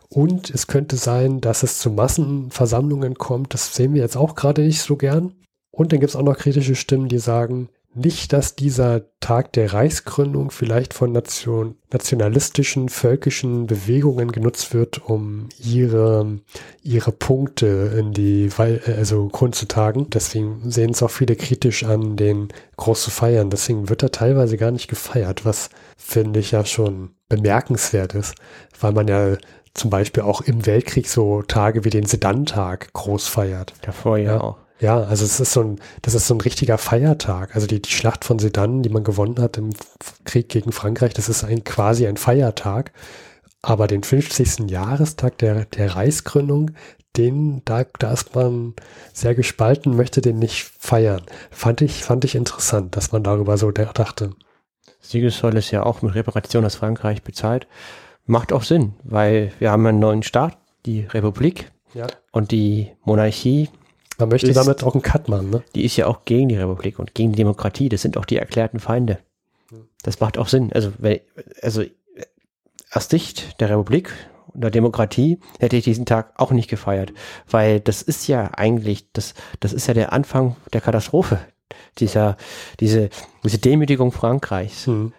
Und es könnte sein, dass es zu Massenversammlungen kommt. Das sehen wir jetzt auch gerade nicht so gern. Und dann gibt es auch noch kritische Stimmen, die sagen, nicht, dass dieser Tag der Reichsgründung vielleicht von Nation, nationalistischen, völkischen Bewegungen genutzt wird, um ihre, ihre Punkte in die, also grundzutagen. Deswegen sehen es auch viele kritisch an, den groß zu feiern. Deswegen wird er teilweise gar nicht gefeiert, was finde ich ja schon bemerkenswert ist, weil man ja zum Beispiel auch im Weltkrieg so Tage wie den Sedan-Tag groß feiert. Davor ja, ja auch. Ja, also es ist so ein, das ist so ein richtiger Feiertag. Also die, die Schlacht von Sedan, die man gewonnen hat im Krieg gegen Frankreich, das ist ein, quasi ein Feiertag. Aber den 50. Jahrestag der, der Reichsgründung, den, da, da ist man sehr gespalten, möchte den nicht feiern. Fand ich, fand ich interessant, dass man darüber so dachte. Siegessäule ist ja auch mit Reparation aus Frankreich bezahlt macht auch Sinn, weil wir haben einen neuen Staat, die Republik ja. und die Monarchie. Man möchte ist, damit auch einen Cut machen, ne? Die ist ja auch gegen die Republik und gegen die Demokratie. Das sind auch die erklärten Feinde. Das macht auch Sinn. Also, wenn, also aus Sicht der Republik und der Demokratie hätte ich diesen Tag auch nicht gefeiert, weil das ist ja eigentlich, das, das ist ja der Anfang der Katastrophe, dieser, diese, diese Demütigung Frankreichs. Mhm.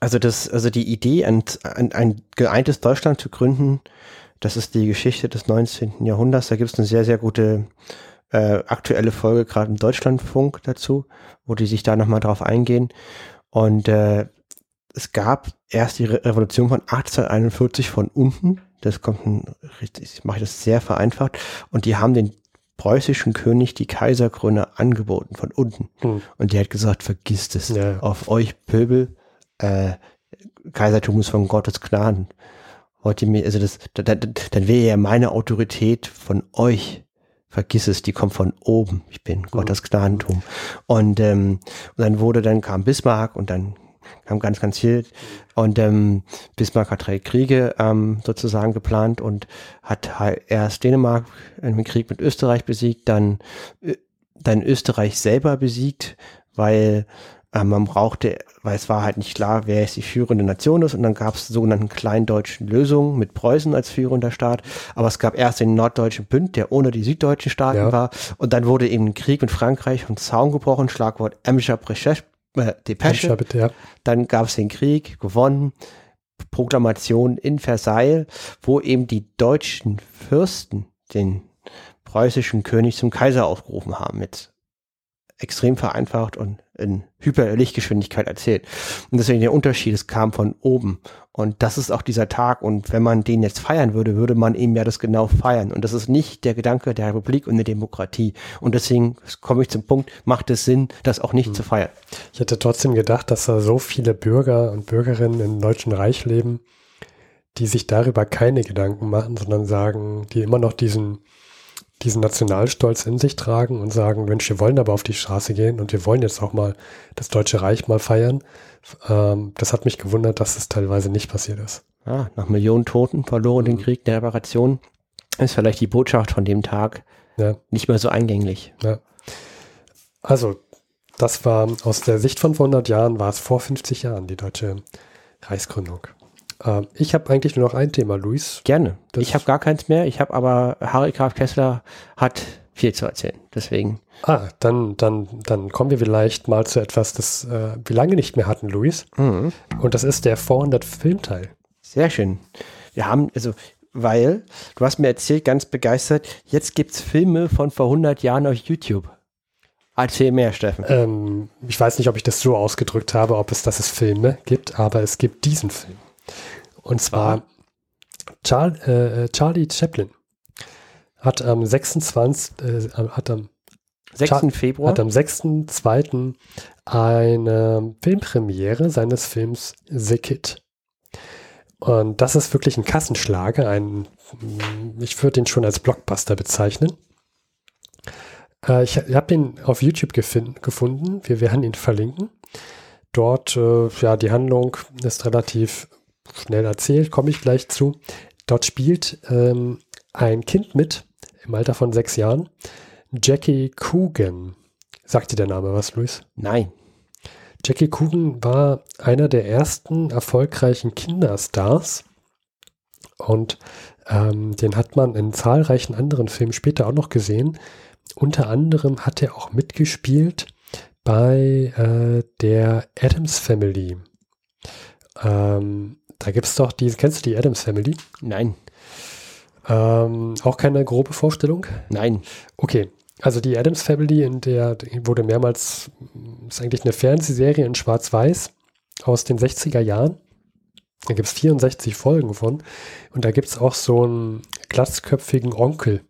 Also das, also die Idee, ein, ein, ein geeintes Deutschland zu gründen, das ist die Geschichte des 19. Jahrhunderts. Da gibt es eine sehr, sehr gute äh, aktuelle Folge, gerade im Deutschlandfunk dazu, wo die sich da nochmal drauf eingehen. Und äh, es gab erst die Re Revolution von 1841 von unten. Das kommt ein, richtig, ich mache das sehr vereinfacht. Und die haben den preußischen König die Kaiserkrone angeboten von unten. Hm. Und der hat gesagt, vergisst es. Ja. Auf euch Pöbel, äh, Kaisertum ist von Gottes Gnaden. Wollt ihr mir, also das, da, da, dann wäre ja meine Autorität von euch. Vergiss es, die kommt von oben. Ich bin Gottes Gnadentum. Und, ähm, und dann wurde, dann kam Bismarck und dann kam ganz, ganz viel. Und ähm, Bismarck hat drei Kriege ähm, sozusagen geplant und hat halt erst Dänemark im Krieg mit Österreich besiegt, dann, dann Österreich selber besiegt, weil äh, man brauchte, weil es war halt nicht klar, wer jetzt die führende Nation ist und dann gab es sogenannten kleindeutschen Lösungen mit Preußen als führender Staat, aber es gab erst den norddeutschen Bünd, der ohne die süddeutschen Staaten Ja. war und dann wurde eben ein Krieg mit Frankreich vom Zaun gebrochen, Schlagwort Emscher äh, Depesche. bitte, ja. Dann gab es den Krieg, gewonnen, Proklamation in Versailles, wo eben die deutschen Fürsten den preußischen König zum Kaiser aufgerufen haben, mit extrem vereinfacht und in Hyperlichtgeschwindigkeit erzählt. Und deswegen der Unterschied, es kam von oben. Und das ist auch dieser Tag. Und wenn man den jetzt feiern würde, würde man eben ja das genau feiern. Und das ist nicht der Gedanke der Republik und der Demokratie. Und deswegen komme ich zum Punkt, macht es Sinn, das auch nicht zu feiern. Ich hätte trotzdem gedacht, dass da so viele Bürger und Bürgerinnen im Deutschen Reich leben, die sich darüber keine Gedanken machen, sondern sagen, die immer noch diesen, diesen Nationalstolz in sich tragen und sagen, Mensch, wir wollen aber auf die Straße gehen und wir wollen jetzt auch mal das Deutsche Reich mal feiern. Ähm, das hat mich gewundert, dass es teilweise nicht passiert ist. Ja, nach Millionen Toten verloren den Krieg der Reparation ist vielleicht die Botschaft von dem Tag Ja. nicht mehr so eingänglich. Ja. Also, das war aus der Sicht von vor 100 Jahren, war es vor 50 Jahren die deutsche Reichsgründung. Ähm, ich habe eigentlich nur noch ein Thema, Luis. Gerne. Das- ich habe gar keins mehr. Ich habe aber Harry Graf Kessler hat viel zu erzählen. Deswegen. Ah, dann, dann, dann kommen wir vielleicht mal zu etwas, das äh, wir lange nicht mehr hatten, Luis. Mhm. Und das ist der 400 Filmteil. Sehr schön. Wir haben, also, weil, du hast mir erzählt, ganz begeistert, jetzt gibt's Filme von vor 100 Jahren auf YouTube. Erzähl mehr, Steffen. Ähm, ich weiß nicht, ob ich das so ausgedrückt habe, ob es, dass es Filme gibt, aber es gibt diesen Film. Und zwar Char äh, Charlie Chaplin hat am 26. Äh, hat am 6. Februar. hat am 6.2. eine Filmpremiere seines Films The Kid. Und das ist wirklich ein Kassenschlager, ein, ich würde den schon als Blockbuster bezeichnen. Äh, ich habe den auf YouTube gefunden, wir werden ihn verlinken. Dort, äh, ja, die Handlung ist relativ schnell erzählt, komme ich gleich zu. Dort spielt ähm, ein Kind mit, im Alter von sechs Jahren, Jackie Coogan. Sagt dir der Name was, Luis? Nein. Jackie Coogan war einer der ersten erfolgreichen Kinderstars und ähm, den hat man in zahlreichen anderen Filmen später auch noch gesehen. Unter anderem hat er auch mitgespielt bei äh, der Adams Family. Ähm, da gibt es doch die, kennst du die Adams Family? Nein. Ähm, auch keine grobe Vorstellung? Nein. Okay, also die Adams Family, in der wurde mehrmals, ist eigentlich eine Fernsehserie in Schwarz-Weiß aus den 60er Jahren. Da gibt es 64 Folgen von. Und da gibt es auch so einen glatzköpfigen Onkel,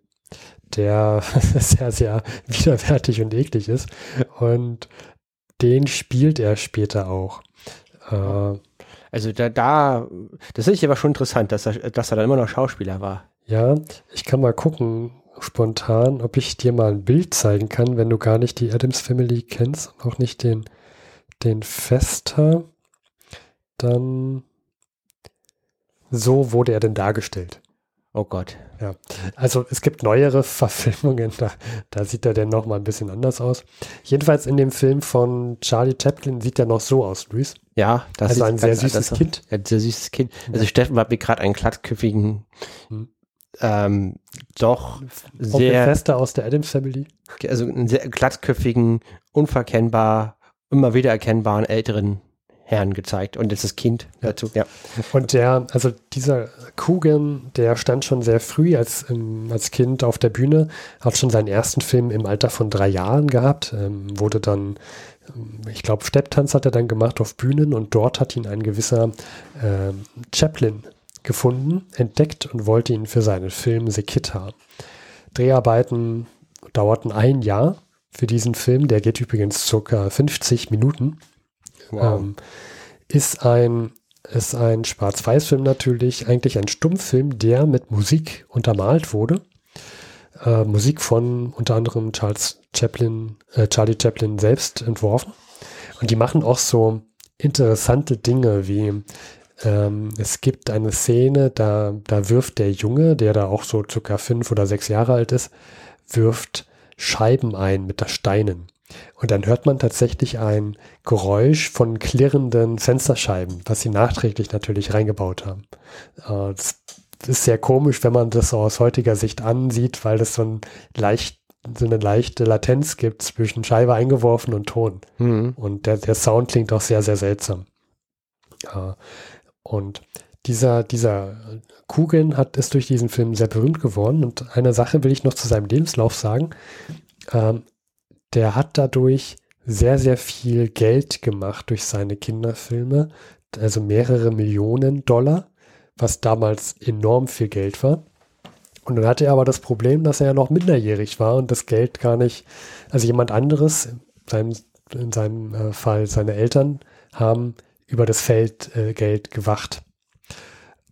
der sehr, sehr widerwärtig und eklig ist. Und den spielt er später auch. Äh, Also da, da, das ist aber schon interessant, dass er, dass er dann immer noch Schauspieler war. ja, ich kann mal gucken, spontan, ob ich dir mal ein Bild zeigen kann, wenn du gar nicht die Adams Family kennst und auch nicht den, den Fester. Dann so wurde er denn dargestellt. Oh Gott. Also es gibt neuere Verfilmungen, da, da sieht er denn noch mal ein bisschen anders aus. Jedenfalls in dem Film von Charlie Chaplin sieht er noch so aus, Luis. Ja, das Also ist ein sehr süßes anders. Kind. Ja, sehr süßes Kind. Also Steffen hat mir gerade einen glattköpfigen, Hm. ähm, doch Onkel sehr, Fester aus der Adams Family. also einen sehr glattköpfigen, unverkennbar, immer wieder erkennbaren älteren Herrn gezeigt. Und jetzt das Kind dazu. Ja. Und der, also dieser Coogan, der stand schon sehr früh als, ähm, als Kind auf der Bühne, hat schon seinen ersten Film im Alter von drei Jahren gehabt, ähm, wurde dann, ich glaube, Stepptanz hat er dann gemacht auf Bühnen und dort hat ihn ein gewisser ähm, Chaplin gefunden, entdeckt und wollte ihn für seinen Film The Kid haben. Dreharbeiten dauerten ein Jahr für diesen Film. Der geht übrigens circa 50 Minuten. Wow. Ähm, ist ein, ist ein Schwarz-Weiß-Film natürlich, eigentlich ein Stummfilm, der mit Musik untermalt wurde. Äh, Musik von unter anderem Charles Chaplin, äh, Charlie Chaplin selbst entworfen. Und die machen auch so interessante Dinge wie ähm, es gibt eine Szene, da, da wirft der Junge, der da auch so circa fünf oder sechs Jahre alt ist, wirft Scheiben ein mit der Steinen. Und dann hört man tatsächlich ein Geräusch von klirrenden Fensterscheiben, was sie nachträglich natürlich reingebaut haben. Äh, das ist sehr komisch, wenn man das aus heutiger Sicht ansieht, weil das so, ein leicht, so eine leichte Latenz gibt zwischen Scheibe eingeworfen und Ton. Mhm. Und der, der Sound klingt auch sehr, sehr seltsam. Und dieser, dieser Kugeln hat, ist durch diesen Film sehr berühmt geworden. Und eine Sache will ich noch zu seinem Lebenslauf sagen. Ähm, der hat dadurch sehr, sehr viel Geld gemacht durch seine Kinderfilme. Also mehrere Millionen Dollar, was damals enorm viel Geld war. Und dann hatte er aber das Problem, dass er ja noch minderjährig war und das Geld gar nicht, also jemand anderes, in seinem, in seinem äh, Fall seine Eltern, haben über das Feld äh, Geld gewacht.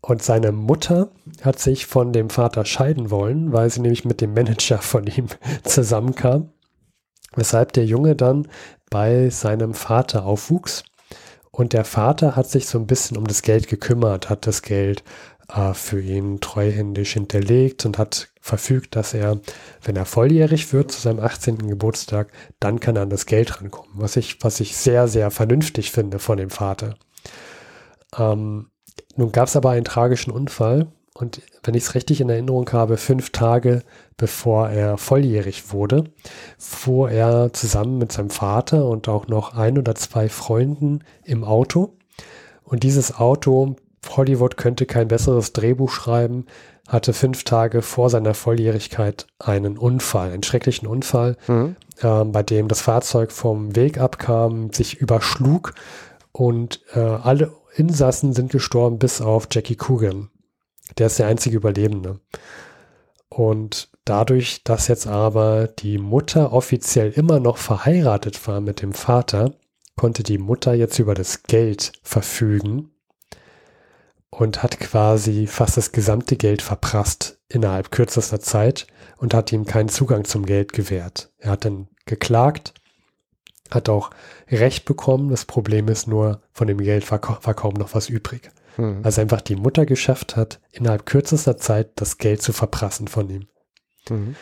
Und seine Mutter hat sich von dem Vater scheiden wollen, weil sie nämlich mit dem Manager von ihm zusammenkam. Weshalb der Junge dann bei seinem Vater aufwuchs. Und der Vater hat sich so ein bisschen um das Geld gekümmert, hat das Geld äh, für ihn treuhändisch hinterlegt und hat verfügt, dass er, wenn er volljährig wird zu seinem 18. Geburtstag, dann kann er an das Geld rankommen. Was ich, was ich sehr, sehr vernünftig finde von dem Vater. Ähm, nun gab es aber einen tragischen Unfall und wenn ich es richtig in Erinnerung habe, fünf Tage bevor er volljährig wurde, fuhr er zusammen mit seinem Vater und auch noch ein oder zwei Freunden im Auto. Und dieses Auto, Hollywood könnte kein besseres Drehbuch schreiben, hatte fünf Tage vor seiner Volljährigkeit einen Unfall, einen schrecklichen Unfall, mhm. äh, bei dem das Fahrzeug vom Weg abkam, sich überschlug und äh, alle Insassen sind gestorben, bis auf Jackie Coogan. Der ist der einzige Überlebende. Und dadurch, dass jetzt aber die Mutter offiziell immer noch verheiratet war mit dem Vater, konnte die Mutter jetzt über das Geld verfügen und hat quasi fast das gesamte Geld verprasst innerhalb kürzester Zeit und hat ihm keinen Zugang zum Geld gewährt. Er hat dann geklagt hat auch Recht bekommen. Das Problem ist nur, von dem Geld war, war kaum noch was übrig. Hm. Also einfach die Mutter geschafft hat, innerhalb kürzester Zeit das Geld zu verprassen von ihm. Mhm.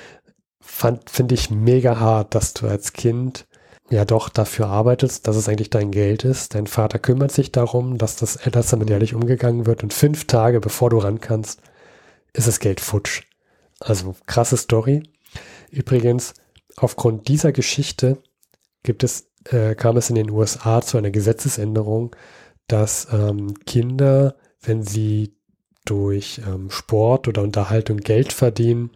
finde ich mega hart, dass du als Kind ja doch dafür arbeitest, dass es eigentlich dein Geld ist. Dein Vater kümmert sich darum, dass das dass damit ehrlich umgegangen wird und fünf Tage bevor du ran kannst, ist das Geld futsch. Also krasse Story. Übrigens, aufgrund dieser Geschichte gibt es, äh, kam es in den USA zu einer Gesetzesänderung, dass ähm, Kinder, wenn sie durch ähm, Sport oder Unterhaltung Geld verdienen,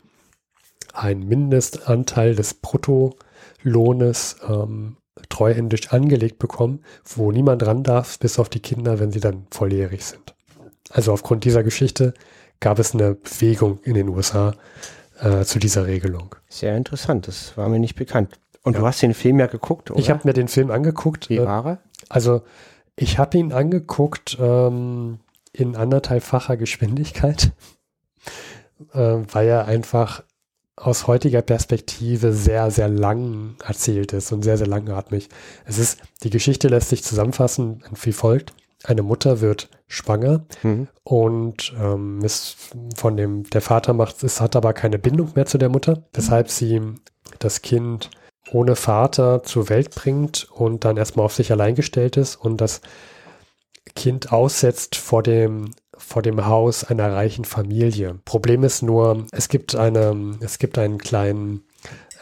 einen Mindestanteil des Bruttolohnes ähm, treuhändisch angelegt bekommen, wo niemand ran darf, bis auf die Kinder, wenn sie dann volljährig sind. Also aufgrund dieser Geschichte gab es eine Bewegung in den USA äh, zu dieser Regelung. Sehr interessant, das war mir nicht bekannt. Und ja. du hast den Film ja geguckt, oder? Ich habe mir den Film angeguckt. Wie äh, war er? Also, ich habe ihn angeguckt ähm, in anderthalbfacher Geschwindigkeit, äh, weil er einfach aus heutiger Perspektive sehr, sehr lang erzählt ist und sehr, sehr langatmig. Es ist, die Geschichte lässt sich zusammenfassen wie folgt. Eine Mutter wird schwanger mhm. und ähm, ist von dem, der Vater macht, es hat aber keine Bindung mehr zu der Mutter, weshalb sie das Kind ohne Vater zur Welt bringt und dann erstmal auf sich allein gestellt ist und das Kind aussetzt vor dem vor dem Haus einer reichen Familie. Problem ist nur, es gibt eine, es gibt einen kleinen,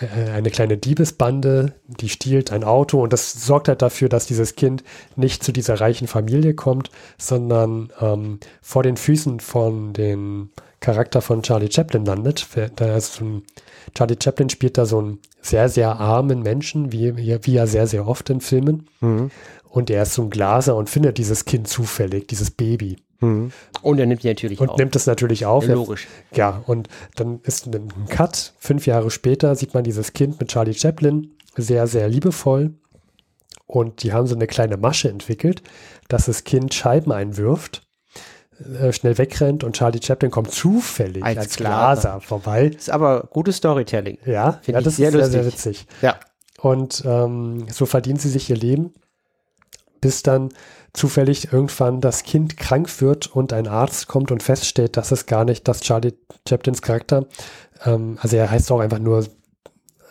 äh, eine kleine Diebesbande, die stiehlt ein Auto und das sorgt halt dafür, dass dieses Kind nicht zu dieser reichen Familie kommt, sondern ähm, vor den Füßen von den Charakter von Charlie Chaplin landet. Da ist so ein, Charlie Chaplin spielt da so einen sehr, sehr armen Menschen, wie, wie ja sehr, sehr oft in Filmen. Mhm. Und er ist so ein Glaser und findet dieses Kind zufällig, dieses Baby. Mhm. Und er nimmt die natürlich und auf. Und nimmt es natürlich auf. Ja, logisch. Ja, und dann ist ein Cut. Fünf Jahre später sieht man dieses Kind mit Charlie Chaplin. Sehr, sehr liebevoll. Und die haben so eine kleine Masche entwickelt, dass das Kind Scheiben einwirft, schnell wegrennt und Charlie Chaplin kommt zufällig als, als Glaser vorbei. Ist aber gutes Storytelling. Ja, ja das sehr ist lustig. sehr, sehr witzig. Ja. Und ähm, so verdienen sie sich ihr Leben, bis dann zufällig irgendwann das Kind krank wird und ein Arzt kommt und feststellt, dass es gar nicht das Charlie Chaplins Charakter, ähm, also er heißt auch einfach nur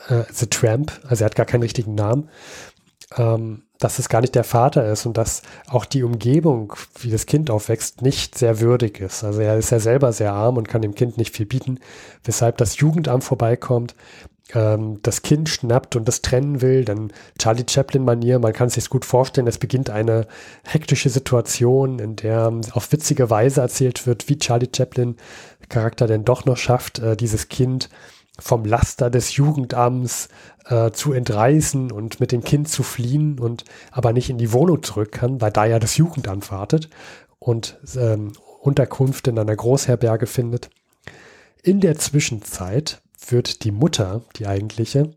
äh, The Tramp, also er hat gar keinen richtigen Namen, ähm, dass es gar nicht der Vater ist und dass auch die Umgebung, wie das Kind aufwächst, nicht sehr würdig ist. Also er ist ja selber sehr arm und kann dem Kind nicht viel bieten, weshalb das Jugendamt vorbeikommt, ähm, das Kind schnappt und das trennen will, dann Charlie Chaplin-Manier, man kann es sich gut vorstellen, es beginnt eine hektische Situation, in der auf witzige Weise erzählt wird, wie Charlie Chaplin Charakter denn doch noch schafft, äh, dieses Kind vom Laster des Jugendamts äh, zu entreißen und mit dem Kind zu fliehen und aber nicht in die Wohnung zurück kann, weil da ja das Jugendamt wartet und ähm, Unterkunft in einer Großherberge findet. In der Zwischenzeit wird die Mutter, die eigentliche,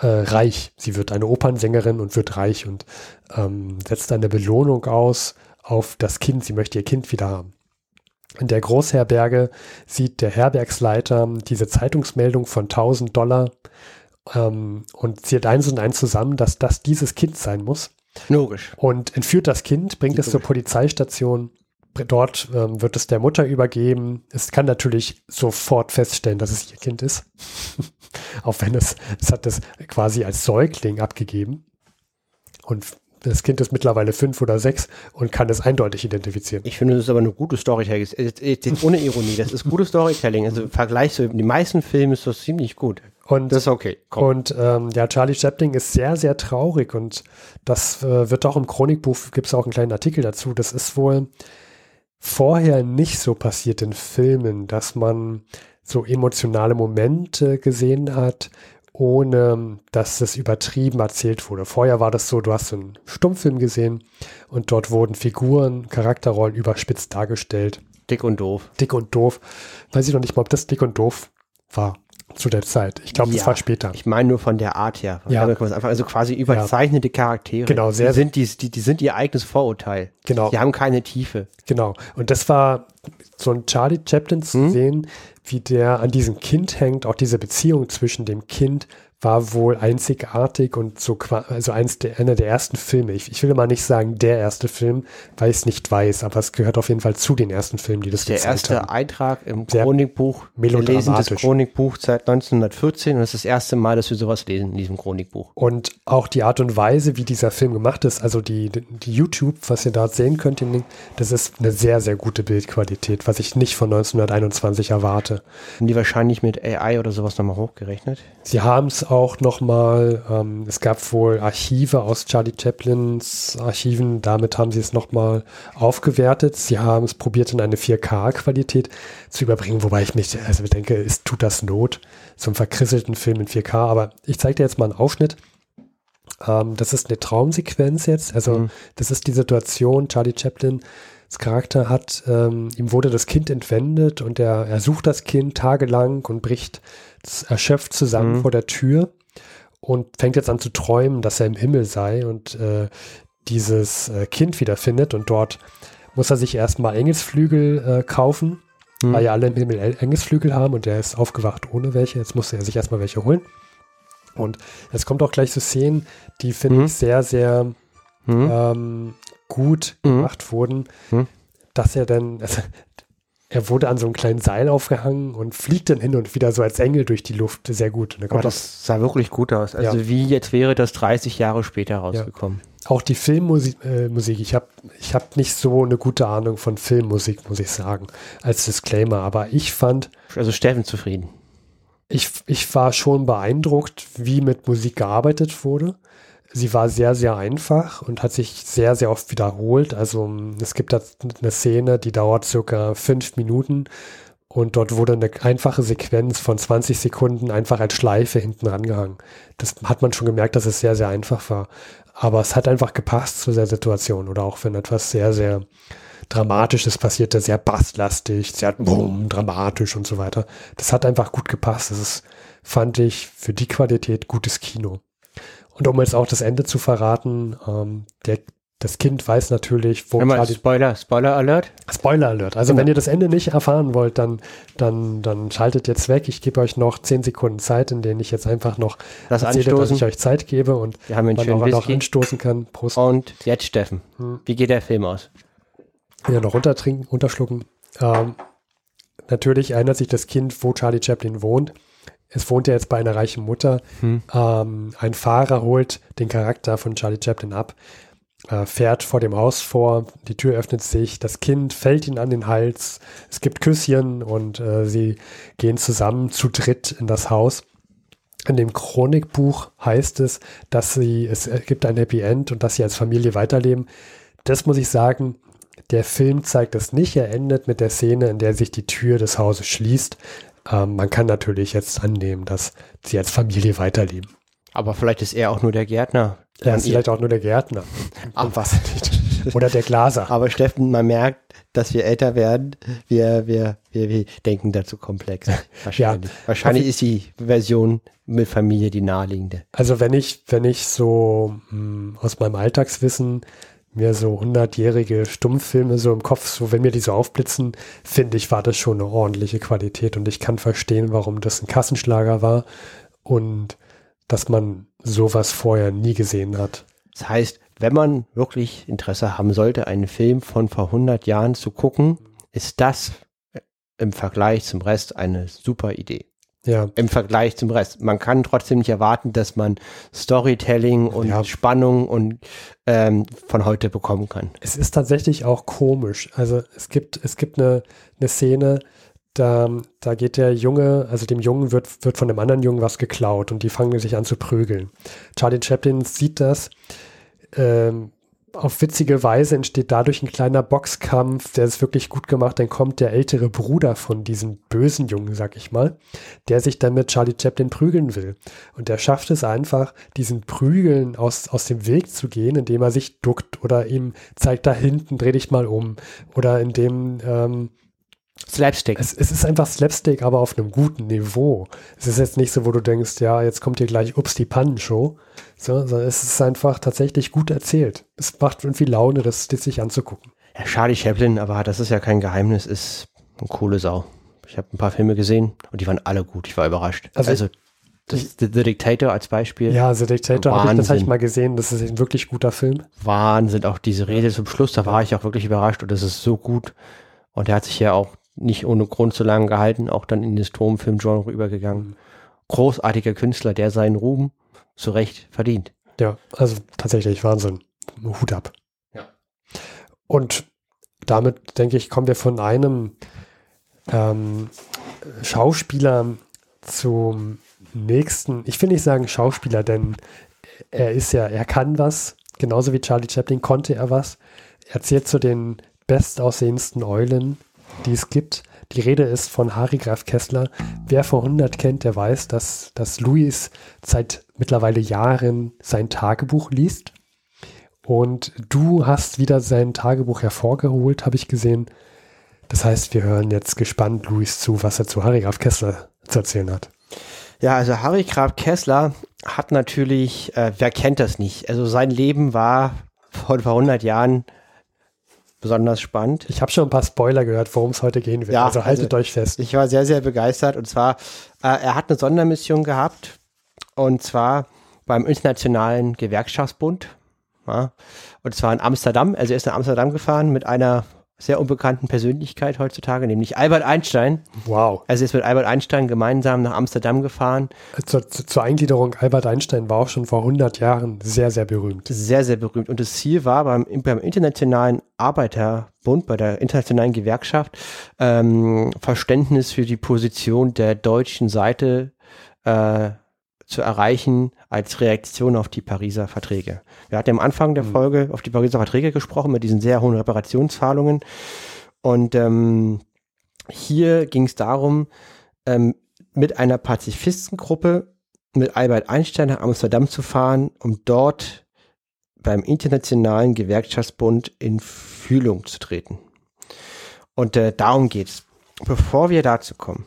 äh, reich. Sie wird eine Opernsängerin und wird reich und ähm, setzt eine Belohnung aus auf das Kind. Sie möchte ihr Kind wieder haben. In der Großherberge sieht der Herbergsleiter diese Zeitungsmeldung von 1000 Dollar ähm, und zählt eins und eins zusammen, dass das dieses Kind sein muss. Logisch. Und entführt das Kind, bringt Logisch. es zur Polizeistation Dort ähm, wird es der Mutter übergeben. Es kann natürlich sofort feststellen, dass es ihr Kind ist. Auch wenn es, es hat es quasi als Säugling abgegeben. Und das Kind ist mittlerweile fünf oder sechs und kann es eindeutig identifizieren. Ich finde, das ist aber eine gute Storytelling. Ohne Ironie, das ist gutes Storytelling. Also im Vergleich zu den meisten Filmen ist das ziemlich gut. Und, das ist okay. Komm. Und ähm, ja, Charlie Chaplin ist sehr, sehr traurig und das äh, wird auch im Chronikbuch, gibt es auch einen kleinen Artikel dazu. Das ist wohl vorher nicht so passiert in Filmen, dass man so emotionale Momente gesehen hat, ohne dass es übertrieben erzählt wurde. Vorher war das so, du hast einen Stummfilm gesehen und dort wurden Figuren, Charakterrollen überspitzt dargestellt. Dick und doof. Dick und doof. Weiß ich noch nicht mal, ob das dick und doof war zu der Zeit. Ich glaube, ja, das war später. Ich meine nur von der Art her. Ja. Also quasi überzeichnete Charaktere. Genau, sehr. Die sind, die, die, die sind ihr eigenes Vorurteil. Genau. Die haben keine Tiefe. Genau. Und das war so ein Charlie Chaplin zu hm? sehen, wie der an diesem Kind hängt, auch diese Beziehung zwischen dem Kind war wohl einzigartig und so also eins der, einer der ersten Filme. Ich, ich will mal nicht sagen der erste Film, weil ich es nicht weiß, aber es gehört auf jeden Fall zu den ersten Filmen, die das Der erste haben. Eintrag im Chronikbuch, wir lesen das Chronikbuch seit 1914 und es ist das erste Mal, dass wir sowas lesen in diesem Chronikbuch. Und auch die Art und Weise, wie dieser Film gemacht ist, also die, die YouTube, was ihr da sehen könnt, das ist eine sehr, sehr gute Bildqualität, was ich nicht von 1921 erwarte. Haben die wahrscheinlich mit AI oder sowas nochmal hochgerechnet? Sie haben es auch nochmal, ähm, es gab wohl Archive aus Charlie Chaplins Archiven, damit haben sie es nochmal aufgewertet. Sie haben es probiert in eine 4K-Qualität zu überbringen, wobei ich mich also denke, es tut das Not, so einen verkrisselten Film in 4K, aber ich zeige dir jetzt mal einen Ausschnitt. Ähm, das ist eine Traumsequenz jetzt, also mhm. das ist die Situation, Charlie Chaplin Charakter hat, ähm, ihm wurde das Kind entwendet und er, er sucht das Kind tagelang und bricht erschöpft zusammen mhm. vor der Tür und fängt jetzt an zu träumen, dass er im Himmel sei und äh, dieses äh, Kind wiederfindet und dort muss er sich erstmal Engelsflügel äh, kaufen, mhm. weil ja alle im Himmel Engelsflügel haben und er ist aufgewacht ohne welche. Jetzt muss er sich erstmal welche holen. Und es kommt auch gleich zu Szenen, die finde mhm. ich sehr, sehr mhm. ähm, gut mhm. gemacht wurden, mhm. dass er dann, also er wurde an so einem kleinen Seil aufgehangen und fliegt dann hin und wieder so als Engel durch die Luft. Sehr gut. Oh, das sah wirklich gut aus. Also ja. wie jetzt wäre das 30 Jahre später rausgekommen. Ja. Auch die Filmmusik, äh, Musik, ich habe ich hab nicht so eine gute Ahnung von Filmmusik, muss ich sagen, als Disclaimer. Aber ich fand. Also Steffen zufrieden. Ich, ich war schon beeindruckt, wie mit Musik gearbeitet wurde. Sie war sehr, sehr einfach und hat sich sehr, sehr oft wiederholt. Also es gibt da eine Szene, die dauert circa fünf Minuten und dort wurde eine einfache Sequenz von 20 Sekunden einfach als Schleife hinten rangehangen. Das hat man schon gemerkt, dass es sehr, sehr einfach war. Aber es hat einfach gepasst zu der Situation oder auch wenn etwas sehr, sehr Dramatisches passierte, sehr basslastig, sehr boom, dramatisch und so weiter. Das hat einfach gut gepasst. Das ist, fand ich, für die Qualität gutes Kino. Und um jetzt auch das Ende zu verraten, ähm, der, das Kind weiß natürlich, wo Charlie Spoiler, Spoiler Alert. Spoiler Alert. Also genau. wenn ihr das Ende nicht erfahren wollt, dann, dann, dann schaltet jetzt weg. Ich gebe euch noch zehn Sekunden Zeit, in denen ich jetzt einfach noch das erzähle, dass ich euch Zeit gebe und Wir haben man auch noch anstoßen kann. Prost. Und jetzt Steffen, hm. wie geht der Film aus? Ja, noch runtertrinken, runterschlucken. Ähm, natürlich erinnert sich das Kind, wo Charlie Chaplin wohnt. Es wohnt ja jetzt bei einer reichen Mutter. Hm. Ähm, ein Fahrer holt den Charakter von Charlie Chaplin ab, äh, fährt vor dem Haus vor, die Tür öffnet sich, das Kind fällt ihn an den Hals, es gibt Küsschen und äh, sie gehen zusammen zu dritt in das Haus. In dem Chronikbuch heißt es, dass sie, es gibt ein Happy End und dass sie als Familie weiterleben. Das muss ich sagen, der Film zeigt es nicht. Er endet mit der Szene, in der sich die Tür des Hauses schließt. Ähm, man kann natürlich jetzt annehmen, dass sie als Familie weiterleben. Aber vielleicht ist er auch nur der Gärtner. Er ist vielleicht auch nur der Gärtner. Ach was. Oder der Glaser. Aber Steffen, man merkt, dass wir älter werden. Wir, wir, wir, wir denken dazu komplex. Wahrscheinlich. Ja, Wahrscheinlich ist die Version mit Familie die naheliegende. Also wenn ich, wenn ich so mh, hm, aus meinem Alltagswissen mir so hundertjährige Stummfilme so im Kopf, so wenn mir die so aufblitzen, finde ich, war das schon eine ordentliche Qualität und ich kann verstehen, warum das ein Kassenschlager war und dass man sowas vorher nie gesehen hat. Das heißt, wenn man wirklich Interesse haben sollte, einen Film von vor 100 Jahren zu gucken, ist das im Vergleich zum Rest eine super Idee. Ja. Im Vergleich zum Rest. Man kann trotzdem nicht erwarten, dass man Storytelling und ja. Spannung und ähm, von heute bekommen kann. Es ist tatsächlich auch komisch. Also es gibt, es gibt eine, eine Szene, da, da geht der Junge, also dem Jungen wird, wird von dem anderen Jungen was geklaut und die fangen sich an zu prügeln. Charlie Chaplin sieht das, ähm, auf witzige Weise entsteht dadurch ein kleiner Boxkampf, der ist wirklich gut gemacht. Dann kommt der ältere Bruder von diesem bösen Jungen, sag ich mal, der sich dann mit Charlie Chaplin prügeln will. Und der schafft es einfach, diesen Prügeln aus, aus dem Weg zu gehen, indem er sich duckt oder ihm zeigt, da hinten dreh dich mal um. Oder indem ähm, Slapstick. Es, es, ist einfach Slapstick, aber auf einem guten Niveau. Es ist jetzt nicht so, wo du denkst, ja, jetzt kommt hier gleich Ups die Pannenshow. So, sondern es ist einfach tatsächlich gut erzählt. Es macht irgendwie Laune, das, das sich anzugucken. Ja, Charlie Chaplin, aber das ist ja kein Geheimnis, ist eine coole Sau. Ich habe ein paar Filme gesehen und die waren alle gut. Ich war überrascht. Also, also das, The, The Dictator als Beispiel. Ja, The Dictator, hab ich, das habe ich mal gesehen. Das ist ein wirklich guter Film. Wahnsinn, auch diese Rede zum Schluss, da war ich auch wirklich überrascht und das ist so gut. Und er hat sich ja auch nicht ohne Grund so lange gehalten, auch dann in das Turmfilmgenre übergegangen. Mhm. Großartiger Künstler, der seinen Ruhm zu Recht verdient. Ja, also tatsächlich Wahnsinn. Hut ab. Ja. Und damit, denke ich, kommen wir von einem ähm, Schauspieler zum nächsten. Ich will nicht sagen Schauspieler, denn er ist ja, er kann was. Genauso wie Charlie Chaplin konnte er was. Er zählt zu den bestaussehendsten Eulen die es gibt. Die Rede ist von Harry Graf Kessler. Wer vor 100 kennt, der weiß, dass, dass Louis seit mittlerweile Jahren sein Tagebuch liest. Und du hast wieder sein Tagebuch hervorgeholt, habe ich gesehen. Das heißt, wir hören jetzt gespannt Louis zu, was er zu Harry Graf Kessler zu erzählen hat. Ja, also Harry Graf Kessler hat natürlich, äh, wer kennt das nicht? Also sein Leben war vor, vor 100 Jahren besonders spannend. Ich habe schon ein paar Spoiler gehört, worum es heute gehen wird. Ja, also haltet also, euch fest. Ich war sehr, sehr begeistert. Und zwar, äh, er hat eine Sondermission gehabt. Und zwar beim Internationalen Gewerkschaftsbund. Ja, und zwar in Amsterdam. Also er ist in Amsterdam gefahren mit einer sehr unbekannten Persönlichkeit heutzutage, nämlich Albert Einstein. Wow. Also ist mit Albert Einstein gemeinsam nach Amsterdam gefahren. Zur, zur Eingliederung, Albert Einstein war auch schon vor 100 Jahren sehr, sehr berühmt. Sehr, sehr berühmt. Und das Ziel war beim, beim Internationalen Arbeiterbund, bei der Internationalen Gewerkschaft, ähm, Verständnis für die Position der deutschen Seite äh, zu erreichen als Reaktion auf die Pariser Verträge. Wir hatten am Anfang der mhm. Folge auf die Pariser Verträge gesprochen mit diesen sehr hohen Reparationszahlungen und ähm, Hier ging es darum, ähm, mit einer Pazifistengruppe mit Albert Einstein nach Amsterdam zu fahren, um dort beim Internationalen Gewerkschaftsbund in Fühlung zu treten. Und äh, darum geht's. Bevor wir dazu kommen,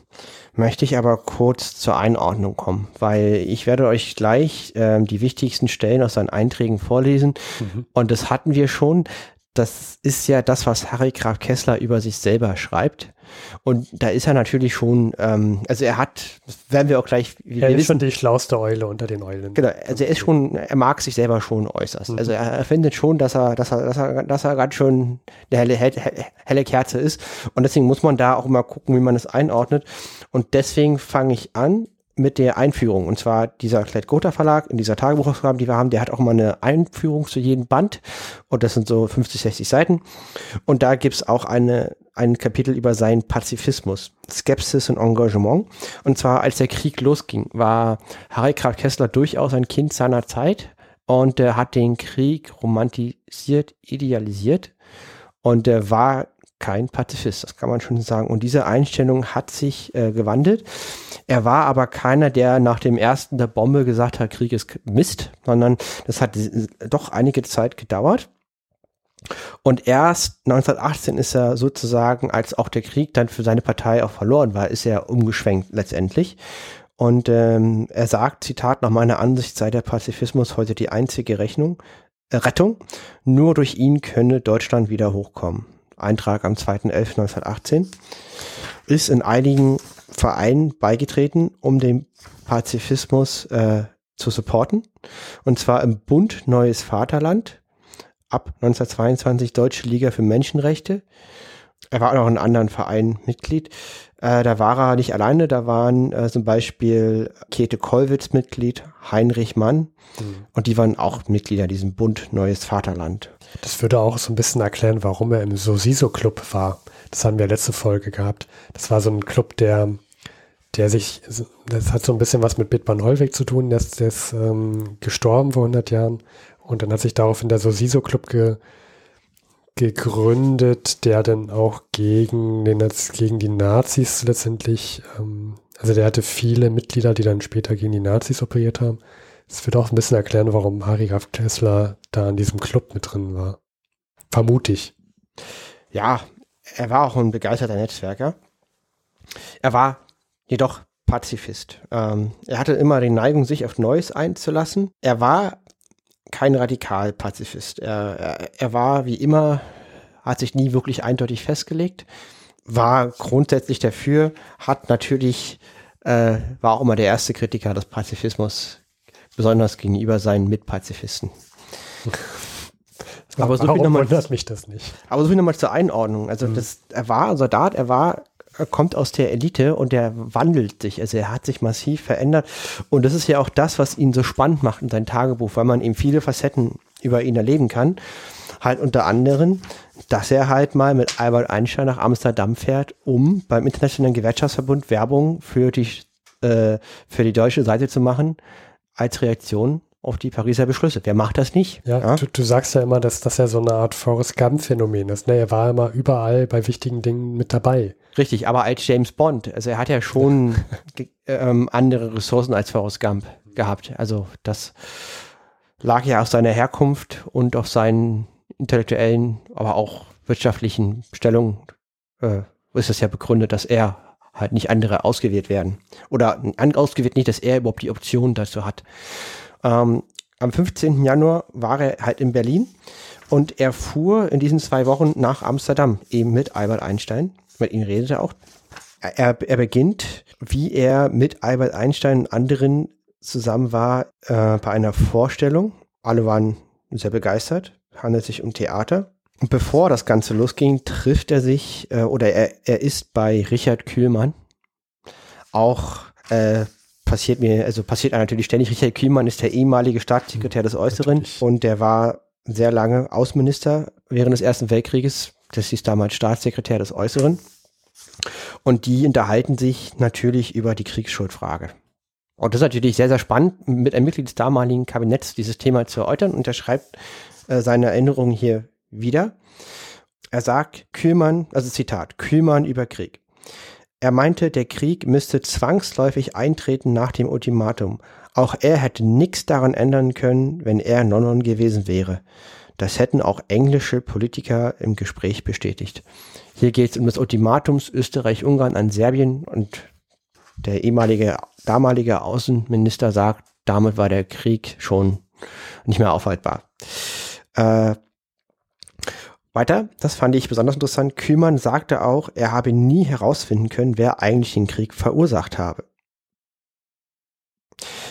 möchte ich aber kurz zur Einordnung kommen, weil ich werde euch gleich äh, die wichtigsten Stellen aus seinen Einträgen vorlesen. Mhm. Und das hatten wir schon. Das ist ja das, was Harry Graf Kessler über sich selber schreibt. Und da ist er natürlich schon, ähm, also er hat, werden wir auch gleich. Er ist wissen, schon die schlauste Eule unter den Eulen. Genau, also er ist schon, er mag sich selber schon äußerst. Mhm. Also er, er, findet schon, dass er, dass er, dass er, dass er ganz schön eine helle, helle, helle Kerze ist. Und deswegen muss man da auch mal gucken, wie man es einordnet. Und deswegen fange ich an mit der Einführung. Und zwar dieser Klett Gotha Verlag in dieser Tagebuchausgabe, die wir haben, der hat auch mal eine Einführung zu jedem Band. Und das sind so 50, 60 Seiten. Und da gibt's auch eine, ein Kapitel über seinen Pazifismus, Skepsis und Engagement. Und zwar, als der Krieg losging, war Harry Graf Kessler durchaus ein Kind seiner Zeit und er hat den Krieg romantisiert, idealisiert und er war kein Pazifist, das kann man schon sagen. Und diese Einstellung hat sich äh, gewandelt. Er war aber keiner, der nach dem ersten der Bombe gesagt hat, Krieg ist Mist, sondern das hat doch einige Zeit gedauert. Und erst 1918 ist er sozusagen, als auch der Krieg dann für seine Partei auch verloren war, ist er umgeschwenkt letztendlich. Und ähm, er sagt, Zitat, nach meiner Ansicht sei der Pazifismus heute die einzige Rechnung, äh, Rettung. Nur durch ihn könne Deutschland wieder hochkommen. Eintrag am 2.11.1918, ist in einigen Vereinen beigetreten, um den Pazifismus äh, zu supporten. Und zwar im Bund Neues Vaterland, ab 1922 Deutsche Liga für Menschenrechte. Er war auch noch in anderen Vereinen Mitglied. Äh, da war er nicht alleine, da waren äh, zum Beispiel Käthe Kollwitz Mitglied, Heinrich Mann mhm. und die waren auch Mitglieder in diesem Bund Neues Vaterland. Das würde auch so ein bisschen erklären, warum er im Sosiso-Club war. Das haben wir letzte Folge gehabt. Das war so ein Club, der, der sich, das hat so ein bisschen was mit Bitman Hollweg zu tun, der ist, ähm, gestorben vor 100 Jahren und dann hat sich daraufhin der Sosiso-Club ge, gegründet, der dann auch gegen, den, gegen die Nazis letztendlich, ähm, also der hatte viele Mitglieder, die dann später gegen die Nazis operiert haben. Das wird auch ein bisschen erklären, warum Harry Graf Kessler da in diesem Club mit drin war. Vermute ich. Ja, er war auch ein begeisterter Netzwerker. Er war jedoch Pazifist. Ähm, er hatte immer die Neigung, sich auf Neues einzulassen. Er war kein Radikal-Pazifist. Er, er, er war wie immer, hat sich nie wirklich eindeutig festgelegt, war grundsätzlich dafür, hat natürlich, äh, war auch immer der erste Kritiker des Pazifismus, besonders gegenüber seinen Mitpazifisten. aber so viel nochmal, mich das nicht. Aber so viel nochmal zur Einordnung. Also mhm. das, er war ein Soldat, er war er kommt aus der Elite und er wandelt sich. Also er hat sich massiv verändert. Und das ist ja auch das, was ihn so spannend macht in seinem Tagebuch, weil man eben viele Facetten über ihn erleben kann. Halt unter anderem, dass er halt mal mit Albert Einstein nach Amsterdam fährt, um beim Internationalen Gewerkschaftsverbund Werbung für die, äh, für die deutsche Seite zu machen als Reaktion auf die Pariser Beschlüsse. Wer macht das nicht? Ja, ja? Du, du, sagst ja immer, dass das ja so eine Art Forrest Gump-Phänomen ist. Ne? Er war immer überall bei wichtigen Dingen mit dabei. Richtig, aber als James Bond, also er hat ja schon ähm, andere Ressourcen als Forrest Gump gehabt. Also das lag ja auf seiner Herkunft und auf seinen intellektuellen, aber auch wirtschaftlichen Stellungen äh, ist es ja begründet, dass er halt nicht andere ausgewählt werden. Oder ausgewählt nicht, dass er überhaupt die Option dazu hat. Ähm, am 15. Januar war er halt in Berlin und er fuhr in diesen zwei Wochen nach Amsterdam, eben mit Albert Einstein. Mit ihm redet er auch. Er, er beginnt, wie er mit Albert Einstein und anderen zusammen war, äh, bei einer Vorstellung. Alle waren sehr begeistert, handelt sich um Theater. Und bevor das Ganze losging, trifft er sich äh, oder er, er ist bei Richard Kühlmann, auch äh, passiert mir, also passiert natürlich ständig. Richard Kühlmann ist der ehemalige Staatssekretär des Äußeren natürlich. und der war sehr lange Außenminister während des Ersten Weltkrieges. Das ist damals Staatssekretär des Äußeren. Und die unterhalten sich natürlich über die Kriegsschuldfrage. Und das ist natürlich sehr, sehr spannend, mit einem Mitglied des damaligen Kabinetts dieses Thema zu erläutern. Und er schreibt äh, seine Erinnerungen hier wieder. Er sagt, Kühlmann, also Zitat, Kühlmann über Krieg. Er meinte, der Krieg müsste zwangsläufig eintreten nach dem Ultimatum. Auch er hätte nichts daran ändern können, wenn er in London gewesen wäre. Das hätten auch englische Politiker im Gespräch bestätigt. Hier geht es um das Ultimatum Österreich-Ungarn an Serbien und der ehemalige, damalige Außenminister sagt, damit war der Krieg schon nicht mehr aufhaltbar. Äh, weiter, das fand ich besonders interessant. Kühlmann sagte auch, er habe nie herausfinden können, wer eigentlich den Krieg verursacht habe.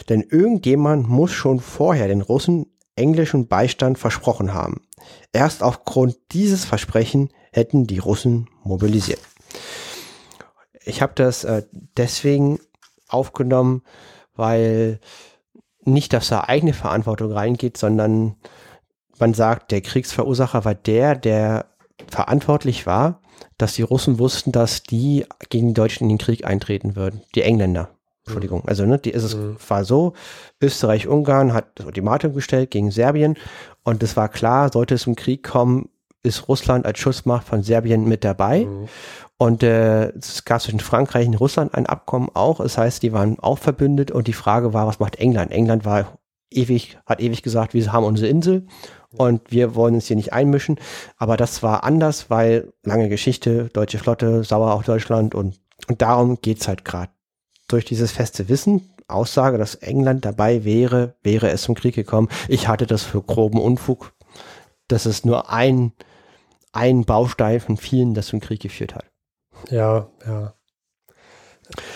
Denn irgendjemand muss schon vorher den Russen englischen Beistand versprochen haben. Erst aufgrund dieses Versprechen hätten die Russen mobilisiert. Ich habe das äh, deswegen aufgenommen, weil nicht, dass da eigene Verantwortung reingeht, sondern man sagt, der Kriegsverursacher war der, der verantwortlich war, dass die Russen wussten, dass die gegen die Deutschen in den Krieg eintreten würden. Die Engländer. Entschuldigung. Also, ne, die, ist es mhm. war so, Österreich-Ungarn hat das Ultimatum gestellt gegen Serbien und es war klar, sollte es zum Krieg kommen, ist Russland als Schussmacht von Serbien mit dabei. Mhm. Und äh, es gab zwischen Frankreich und Russland ein Abkommen auch. Das heißt, die waren auch verbündet und die Frage war, was macht England? England war ewig, hat ewig gesagt, wir haben unsere Insel und wir wollen uns hier nicht einmischen. Aber das war anders, weil lange Geschichte, deutsche Flotte, sauer auf Deutschland und, und darum geht's halt gerade. Durch dieses feste Wissen, Aussage, dass England dabei wäre, wäre es zum Krieg gekommen. Ich hatte das für groben Unfug, dass es nur ein, ein Baustein von vielen, das zum Krieg geführt hat. Ja, ja.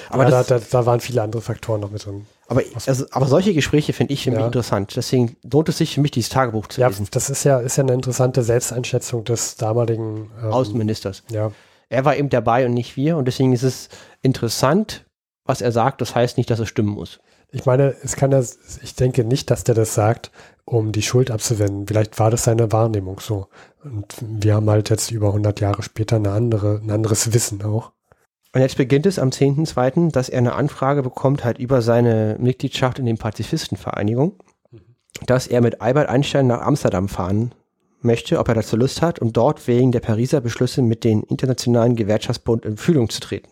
Aber ja, das, da, da, da, waren viele andere Faktoren noch mit drin. Aber, also, aber solche Gespräche finde ich für ja. mich interessant. Deswegen lohnt es sich für mich, dieses Tagebuch zu ja, lesen. Das ist ja, ist ja eine interessante Selbsteinschätzung des damaligen ähm, Außenministers. Ja. Er war eben dabei und nicht wir. Und deswegen ist es interessant, was er sagt. Das heißt nicht, dass es stimmen muss. Ich meine, es kann ja, ich denke nicht, dass der das sagt, um die Schuld abzuwenden. Vielleicht war das seine Wahrnehmung so. Und wir haben halt jetzt über 100 Jahre später eine andere, ein anderes Wissen auch. Und jetzt beginnt es am 10.2., dass er eine Anfrage bekommt, halt über seine Mitgliedschaft in den Pazifistenvereinigung, mhm. dass er mit Albert Einstein nach Amsterdam fahren möchte, ob er dazu Lust hat, um dort wegen der Pariser Beschlüsse mit den internationalen Gewerkschaftsbund in Fühlung zu treten.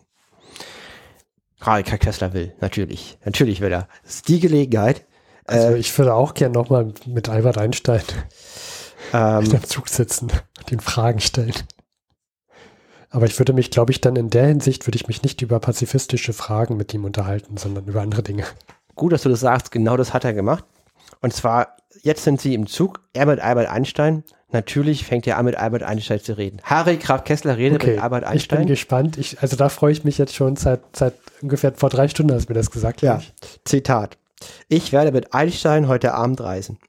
Karl Kessler will, natürlich. Natürlich will er. Das ist die Gelegenheit. Also äh, ich würde auch gern nochmal mit Albert Einstein ähm, in Zug sitzen und ihn Fragen stellen. Aber ich würde mich, glaube ich, dann in der Hinsicht würde ich mich nicht über pazifistische Fragen mit ihm unterhalten, sondern über andere Dinge. Gut, dass du das sagst. Genau das hat er gemacht. Und zwar, jetzt sind sie im Zug, er mit Albert Einstein. Natürlich fängt er an, mit Albert Einstein zu reden. Harry Graf Kessler redet okay, mit Albert Einstein. Ich bin gespannt. Ich, also da freue ich mich jetzt schon seit, seit ungefähr vor drei Stunden, hast du mir das gesagt. Ja, Zitat. Ich werde mit Einstein heute Abend reisen.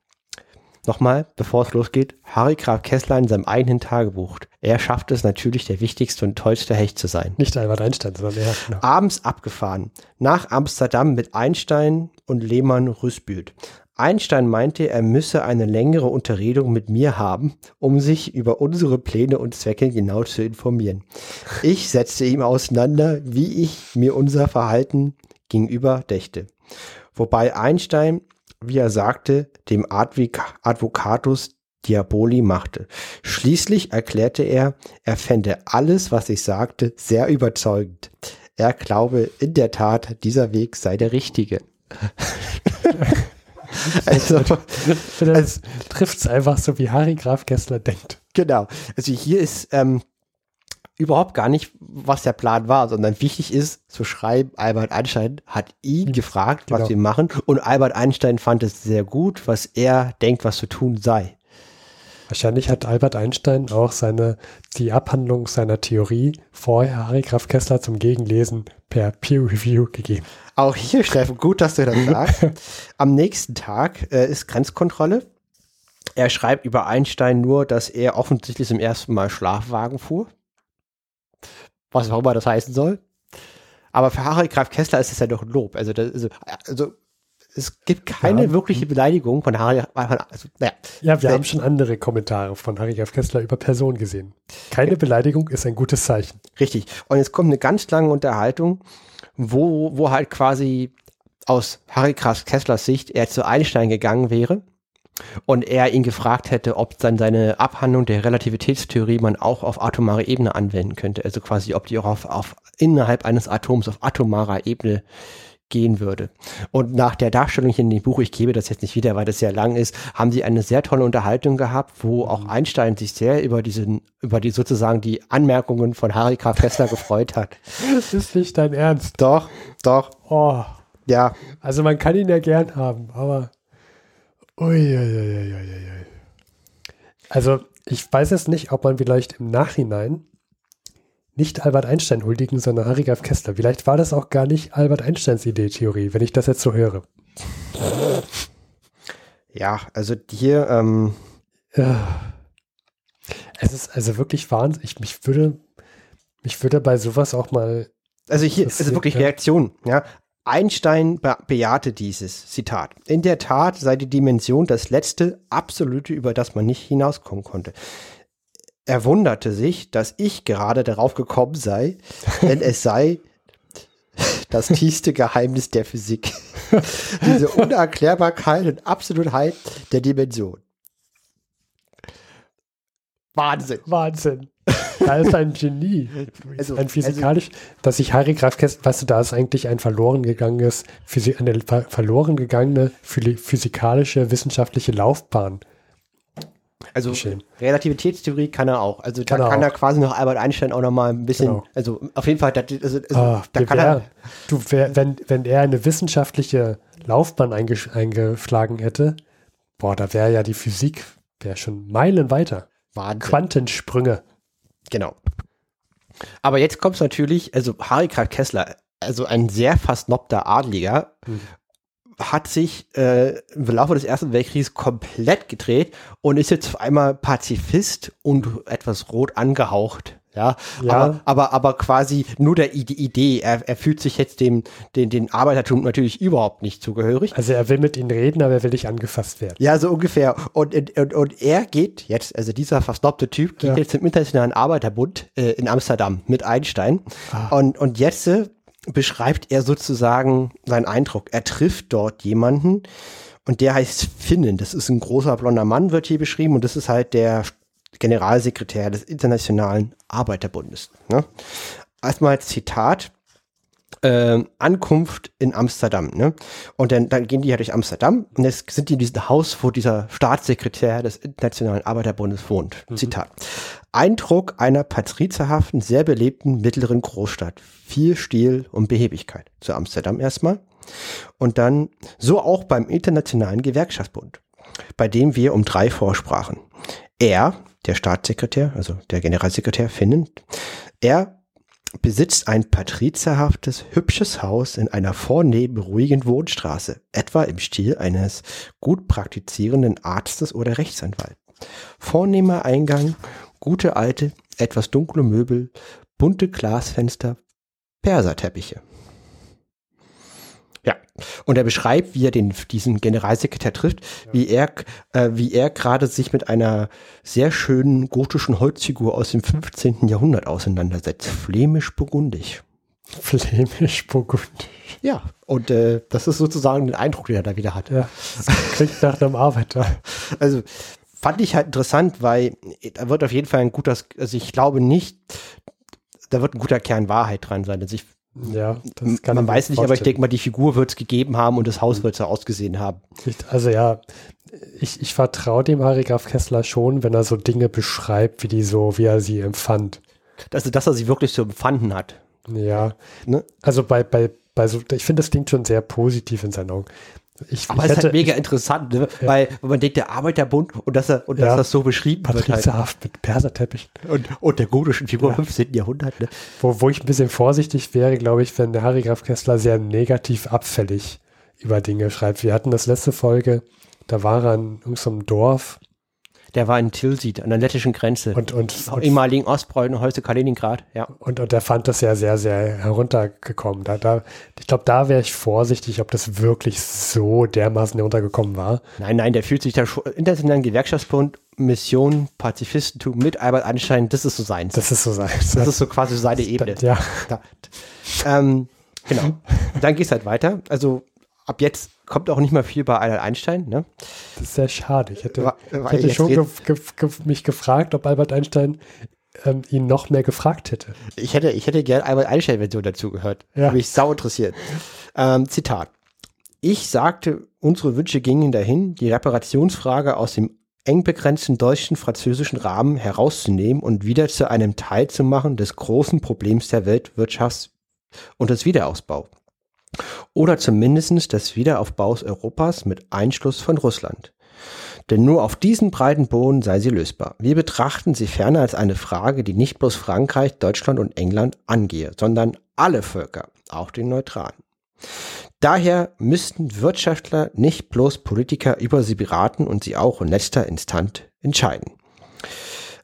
Nochmal, bevor es losgeht, Harry Graf Kessler in seinem eigenen Tagebuch. Er schafft es natürlich, der wichtigste und tollste Hecht zu sein. Nicht Albert Einstein, sondern er. Genau. Abends abgefahren. Nach Amsterdam mit Einstein und Lehmann Rüsbüt. Einstein meinte, er müsse eine längere Unterredung mit mir haben, um sich über unsere Pläne und Zwecke genau zu informieren. Ich setzte ihm auseinander, wie ich mir unser Verhalten gegenüber dächte. Wobei Einstein wie er sagte, dem Advocatus Diaboli machte. Schließlich erklärte er, er fände alles, was ich sagte, sehr überzeugend. Er glaube in der Tat, dieser Weg sei der richtige. also, also trifft es einfach so, wie Harry Graf Kessler denkt. Genau. Also hier ist ähm, überhaupt gar nicht, was der Plan war, sondern wichtig ist zu schreiben, Albert Einstein hat ihn gefragt, genau. was wir machen und Albert Einstein fand es sehr gut, was er denkt, was zu tun sei. Wahrscheinlich hat Albert Einstein auch seine, die Abhandlung seiner Theorie vorher Harry Graf Kessler zum Gegenlesen per Peer Review gegeben. Auch hier, Steffen, gut, dass du das sagst. Am nächsten Tag äh, ist Grenzkontrolle. Er schreibt über Einstein nur, dass er offensichtlich zum ersten Mal Schlafwagen fuhr was auch immer das heißen soll. Aber für Harald Graf Kessler ist es ja doch ein Lob. Also, das, also, also es gibt keine ja. wirkliche Beleidigung von Harry. Also, naja, ja, wir haben schon andere Kommentare von Harry Graf Kessler über Personen gesehen. Keine ja. Beleidigung ist ein gutes Zeichen. Richtig. Und jetzt kommt eine ganz lange Unterhaltung, wo, wo halt quasi aus Harry Graf Kesslers Sicht er zu Einstein gegangen wäre und er ihn gefragt hätte, ob dann seine Abhandlung der Relativitätstheorie man auch auf atomare Ebene anwenden könnte. Also quasi, ob die auch auf, auf innerhalb eines Atoms auf atomarer Ebene gehen würde. Und nach der Darstellung hier in dem Buch, ich gebe das jetzt nicht wieder, weil das sehr lang ist, haben sie eine sehr tolle Unterhaltung gehabt, wo auch Einstein sich sehr über diesen, über die sozusagen die Anmerkungen von Harry K. Fessler gefreut hat. Das ist nicht dein Ernst. Doch, doch. Oh. Ja. Also man kann ihn ja gern haben, aber Uiuiuiui. Also ich weiß es nicht, ob man vielleicht im Nachhinein nicht Albert Einstein huldigen, sondern Harry Graf Kessler. Vielleicht war das auch gar nicht Albert Einsteins Idee, Theorie, wenn ich das jetzt so höre. Ja, also hier, ähm Es ist also wirklich wahnsinnig. Mich würde, mich würde bei sowas auch mal. Also hier, also wirklich Reaktion, ja. Einstein be bejahte dieses Zitat. In der Tat sei die Dimension das letzte absolute, über das man nicht hinauskommen konnte. Er wunderte sich, dass ich gerade darauf gekommen sei, denn es sei das tiefste Geheimnis der Physik. Diese Unerklärbarkeit und Absolutheit der Dimension. Wahnsinn. Wahnsinn. Da ist ein Genie. Also, ein physikalisch, also, dass sich Harry Graf Kessler, weißt du, da ist eigentlich ein verloren gegangenes, eine verloren gegangene physikalische wissenschaftliche Laufbahn also Schön. Relativitätstheorie kann er auch. Also kann da er kann auch. er quasi noch Albert Einstein auch noch mal ein bisschen, genau. also auf jeden Fall, das, also, also oh, da kann er. Du, wär, wenn, wenn er eine wissenschaftliche Laufbahn eingeschlagen hätte, boah, da wäre ja die Physik wäre schon Meilen weiter. Wahnsinn. Quantensprünge. Genau. Aber jetzt kommt es natürlich, also Harry Karl Kessler, also ein sehr versnobter Adliger, mhm hat sich äh, im Laufe des Ersten Weltkriegs komplett gedreht und ist jetzt auf einmal Pazifist und etwas rot angehaucht. Ja, ja. Aber, aber, aber quasi nur der, Idee. Er, er fühlt sich jetzt dem, den, den Arbeitertum natürlich überhaupt nicht zugehörig. Also er will mit ihnen reden, aber er will nicht angefasst werden. Ja, so ungefähr. Und, und, und er geht jetzt, also dieser versnobte Typ, geht ja. jetzt zum Internationalen Arbeiterbund äh, in Amsterdam mit Einstein. Ah. Und, und jetzt äh, beschreibt er sozusagen seinen Eindruck. Er trifft dort jemanden und der heißt Finnen. Das ist ein großer blonder Mann, wird hier beschrieben und das ist halt der Generalsekretär des Internationalen Arbeiterbundes. Ne? Erstmal Zitat äh, Ankunft in Amsterdam. Ne? Und dann, dann gehen die ja durch Amsterdam und jetzt sind die in diesem Haus, wo dieser Staatssekretär des Internationalen Arbeiterbundes wohnt. Mhm. Zitat. Eindruck einer patrizerhaften, sehr belebten mittleren Großstadt. Viel Stil und Behebigkeit. Zu Amsterdam erstmal. Und dann so auch beim Internationalen Gewerkschaftsbund, bei dem wir um drei vorsprachen. Er, der Staatssekretär, also der Generalsekretär Finnen, er besitzt ein patrizerhaftes, hübsches Haus in einer vornehmen, ruhigen Wohnstraße, etwa im Stil eines gut praktizierenden Arztes oder Rechtsanwalts. Vornehmer Eingang, gute alte, etwas dunkle Möbel, bunte Glasfenster, Perserteppiche. Und er beschreibt, wie er den, diesen Generalsekretär trifft, ja. wie er, äh, wie er gerade sich mit einer sehr schönen gotischen Holzfigur aus dem 15. Jahrhundert auseinandersetzt. Flämisch-burgundisch. Flämisch-burgundisch. Ja, und äh, das ist sozusagen der Eindruck, den er da wieder hat. Ja, klingt nach einem Arbeiter. Also fand ich halt interessant, weil da wird auf jeden Fall ein guter, also ich glaube nicht, da wird ein guter Kern Wahrheit dran sein. Also ich ja, das kann man weiß nicht, vorstellen. aber ich denke mal, die Figur wird es gegeben haben und das Haus wird so ausgesehen haben. Also ja, ich, ich vertraue dem Harry Graf Kessler schon, wenn er so Dinge beschreibt, wie die so, wie er sie empfand. Also, dass er sie wirklich so empfanden hat. Ja. Ne? Also bei, bei, bei so, ich finde, das klingt schon sehr positiv in seinen Augen. Ich, aber es ist halt mega interessant, ne? ja. weil, weil man denkt, der Arbeiterbund und dass er und ja. dass das so beschrieben wird. Halt. mit Perserteppich. Und, und der gotischen Figur ja. 15. Jahrhundert. Ne? Wo, wo ich ein bisschen vorsichtig wäre, glaube ich, wenn der Harry Graf Kessler sehr negativ abfällig über Dinge schreibt. Wir hatten das letzte Folge, da war er in irgendeinem Dorf der war in Tilsit, an der lettischen Grenze. Und, und, und ehemaligen Ostpreußen, heute Kaliningrad, ja. Und, und der fand das ja sehr, sehr heruntergekommen. Da, da, ich glaube, da wäre ich vorsichtig, ob das wirklich so dermaßen heruntergekommen war. Nein, nein, der fühlt sich da schon, internationalen Gewerkschaftsbund, Mission, Pazifistentum mit Albert Einstein, das ist so sein. Das ist so sein. Das ist so quasi seine Ebene. Ja. Da, ähm, genau. Dann geht's halt weiter. Also ab jetzt kommt auch nicht mehr viel bei Albert Einstein. Ne? Das ist sehr schade. Ich hätte, war, war ich hätte schon ge ge mich gefragt, ob Albert Einstein ähm, ihn noch mehr gefragt hätte. Ich hätte, ich hätte gerne Albert Einstein-Version dazu gehört. Ja. Mich sau interessiert. Ähm, Zitat. Ich sagte, unsere Wünsche gingen dahin, die Reparationsfrage aus dem eng begrenzten deutschen französischen Rahmen herauszunehmen und wieder zu einem Teil zu machen des großen Problems der Weltwirtschafts und des Wiederausbaus. Oder zumindest des Wiederaufbaus Europas mit Einschluss von Russland. Denn nur auf diesem breiten Boden sei sie lösbar. Wir betrachten sie ferner als eine Frage, die nicht bloß Frankreich, Deutschland und England angehe, sondern alle Völker, auch den Neutralen. Daher müssten Wirtschaftler nicht bloß Politiker über sie beraten und sie auch in letzter Instanz entscheiden.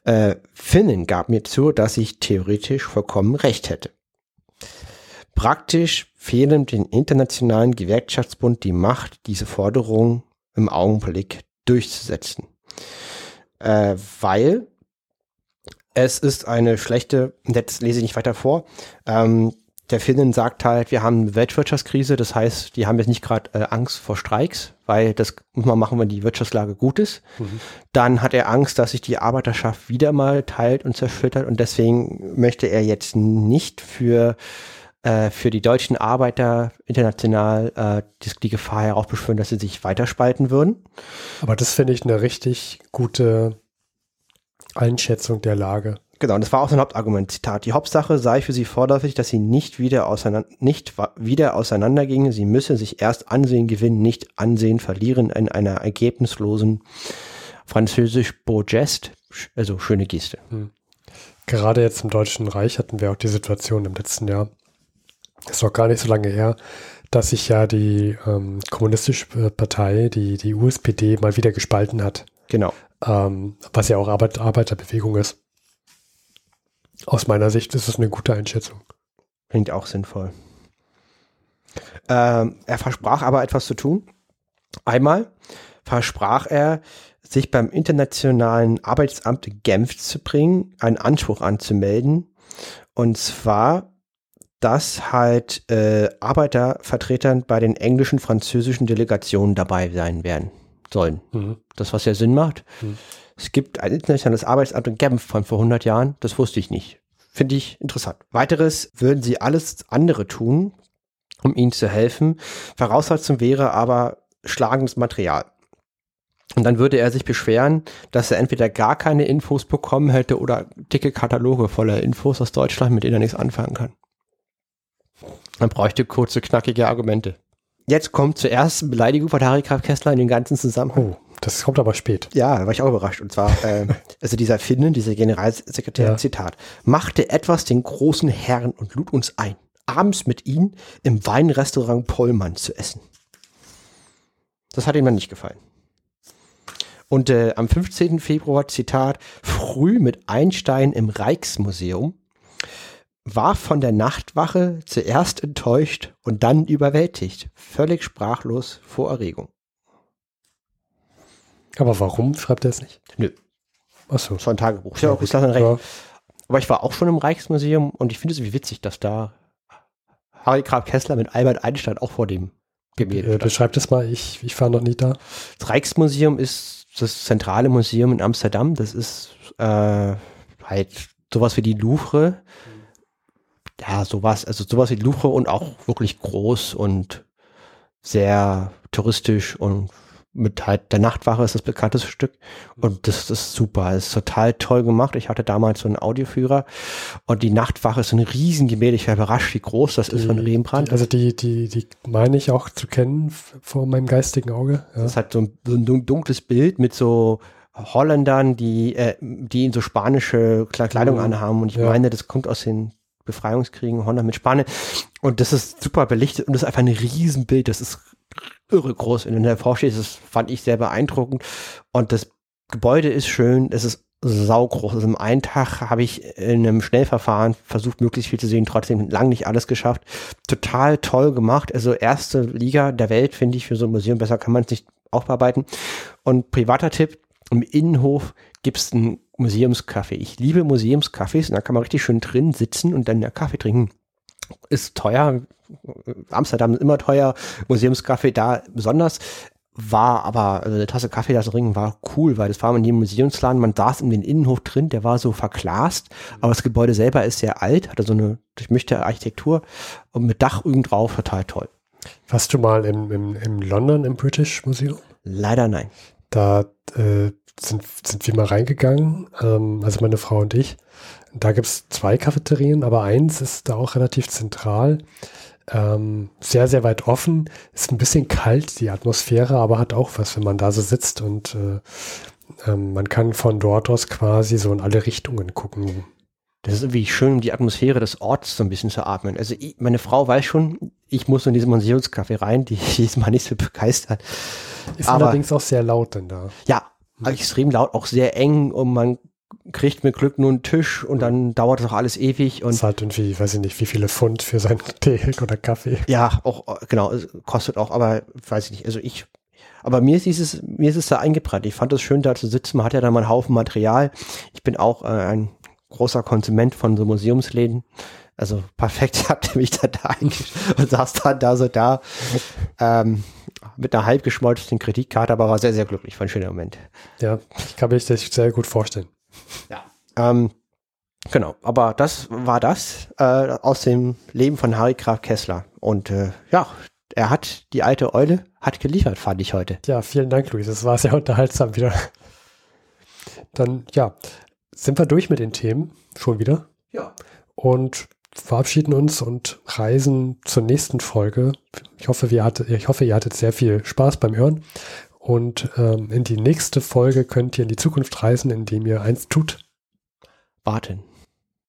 Äh, Finnen gab mir zu, dass ich theoretisch vollkommen recht hätte. Praktisch fehlen dem Internationalen Gewerkschaftsbund die Macht, diese Forderung im Augenblick durchzusetzen. Äh, weil es ist eine schlechte, jetzt lese ich nicht weiter vor, ähm, der Finnen sagt halt, wir haben eine Weltwirtschaftskrise, das heißt, die haben jetzt nicht gerade äh, Angst vor Streiks, weil das muss man machen, wenn die Wirtschaftslage gut ist. Mhm. Dann hat er Angst, dass sich die Arbeiterschaft wieder mal teilt und zerschüttert und deswegen möchte er jetzt nicht für äh, für die deutschen Arbeiter international äh, die, die Gefahr heraufbeschwören, dass sie sich weiterspalten würden. Aber das finde ich eine richtig gute Einschätzung der Lage. Genau, und das war auch sein Hauptargument. Zitat, die Hauptsache sei für sie vorläufig, dass sie nicht wieder, auseinander, nicht wieder auseinandergingen. Sie müsse sich erst Ansehen gewinnen, nicht Ansehen verlieren in einer ergebnislosen französisch Beau Geste, also schöne Geste. Hm. Gerade jetzt im Deutschen Reich hatten wir auch die Situation im letzten Jahr, ist noch gar nicht so lange her, dass sich ja die ähm, kommunistische Partei, die, die USPD, mal wieder gespalten hat. Genau. Ähm, was ja auch Arbeit, Arbeiterbewegung ist. Aus meiner Sicht ist es eine gute Einschätzung. Klingt auch sinnvoll. Ähm, er versprach aber etwas zu tun. Einmal versprach er, sich beim Internationalen Arbeitsamt Genf zu bringen, einen Anspruch anzumelden. Und zwar dass halt äh, Arbeitervertretern bei den englischen, französischen Delegationen dabei sein werden sollen. Mhm. Das, was ja Sinn macht. Mhm. Es gibt ein internationales Arbeitsamt in Genf von vor 100 Jahren, das wusste ich nicht. Finde ich interessant. Weiteres würden sie alles andere tun, um ihnen zu helfen. Voraussetzung wäre aber schlagendes Material. Und dann würde er sich beschweren, dass er entweder gar keine Infos bekommen hätte oder dicke Kataloge voller Infos aus Deutschland, mit denen er nichts anfangen kann. Man bräuchte kurze, knackige Argumente. Jetzt kommt zur ersten Beleidigung von Harry Graf Kessler in den ganzen Zusammenhang. Oh, das kommt aber spät. Ja, da war ich auch überrascht. Und zwar, äh, also dieser Finnen, dieser Generalsekretär, ja. Zitat, machte etwas den großen Herrn und lud uns ein, abends mit ihm im Weinrestaurant Pollmann zu essen. Das hat ihm dann nicht gefallen. Und äh, am 15. Februar, Zitat, früh mit Einstein im Rijksmuseum war von der Nachtwache zuerst enttäuscht und dann überwältigt, völlig sprachlos vor Erregung. Aber warum schreibt er es nicht? Nö. Achso. Das war ein Tagebuch. Ja, auch, ja. recht. Aber ich war auch schon im Reichsmuseum und ich finde es wie witzig, dass da Harry Graf Kessler mit Albert Einstein auch vor dem Gemälde äh, Beschreib das mal, ich, ich war noch nie da. Das Reichsmuseum ist das zentrale Museum in Amsterdam. Das ist äh, halt sowas wie die Louvre, ja, sowas, also sowas wie Louvre und auch wirklich groß und sehr touristisch und mit halt der Nachtwache ist das bekannteste Stück und das, ist super, es ist total toll gemacht. Ich hatte damals so einen Audioführer und die Nachtwache ist so ein Riesengemälde. Ich war überrascht, wie groß das ist die, von Rembrandt. Also die, die, die meine ich auch zu kennen vor meinem geistigen Auge. Ja. Das ist halt so ein, so ein dunkles Bild mit so Holländern, die, äh, die in so spanische Kleidung mhm. anhaben und ich ja. meine, das kommt aus den Befreiungskriegen, Honda mit Spanien. Und das ist super belichtet und das ist einfach ein Riesenbild. Das ist irre groß. Wenn du davor stehst, das fand ich sehr beeindruckend. Und das Gebäude ist schön. Es ist saugroß. Also im einen Tag habe ich in einem Schnellverfahren versucht, möglichst viel zu sehen, trotzdem lang nicht alles geschafft. Total toll gemacht. Also erste Liga der Welt, finde ich, für so ein Museum. Besser kann man es nicht aufbearbeiten. Und privater Tipp, im Innenhof gibt es einen Museumskaffee. Ich liebe Museumskaffees und da kann man richtig schön drin sitzen und dann Kaffee trinken. ist teuer. Amsterdam ist immer teuer, Museumskaffee da besonders. War aber, also eine Tasse Kaffee das Ringen war cool, weil das war in dem Museumsladen, man saß in den Innenhof drin, der war so verglast, aber das Gebäude selber ist sehr alt, hatte so eine durchmischte Architektur und mit Dach irgend drauf, total toll. Warst du mal im, im, im London im British Museum? Leider nein. Da äh, sind, sind wir mal reingegangen, ähm, also meine Frau und ich. Da gibt es zwei Cafeterien, aber eins ist da auch relativ zentral. Ähm, sehr, sehr weit offen. Ist ein bisschen kalt, die Atmosphäre, aber hat auch was, wenn man da so sitzt und äh, ähm, man kann von dort aus quasi so in alle Richtungen gucken. Das ist irgendwie schön, um die Atmosphäre des Orts so ein bisschen zu atmen. Also ich, meine Frau weiß schon, ich muss in diesen Museumscafé rein, die ist mal nicht so begeistert. Ist aber, allerdings auch sehr laut denn da. Ja, extrem laut, auch sehr eng und man kriegt mit Glück nur einen Tisch und dann dauert das auch alles ewig. Und Zahlt irgendwie, weiß ich nicht, wie viele Pfund für seinen Tee oder Kaffee. Ja, auch, genau, kostet auch, aber weiß ich nicht. Also ich, aber mir ist dieses, mir ist es da eingebrannt. Ich fand es schön, da zu sitzen. Man hat ja da mal einen Haufen Material. Ich bin auch äh, ein großer Konsument von so Museumsläden. Also perfekt, ich habe mich da, da und saß dann da so da ähm, mit einer halb geschmolzenen Kreditkarte, aber war sehr, sehr glücklich. War ein schöner Moment. Ja, ich kann mich das sehr gut vorstellen. Ja. Ähm, genau, aber das war das äh, aus dem Leben von Harry Graf Kessler. Und äh, ja, er hat, die alte Eule hat geliefert, fand ich heute. Ja, vielen Dank, Luis. Das war sehr unterhaltsam wieder. Dann, ja, sind wir durch mit den Themen schon wieder. Ja. Und verabschieden uns und reisen zur nächsten Folge. Ich hoffe, wir hatte, ich hoffe, ihr hattet sehr viel Spaß beim Hören und ähm, in die nächste Folge könnt ihr in die Zukunft reisen, indem ihr eins tut. Warten.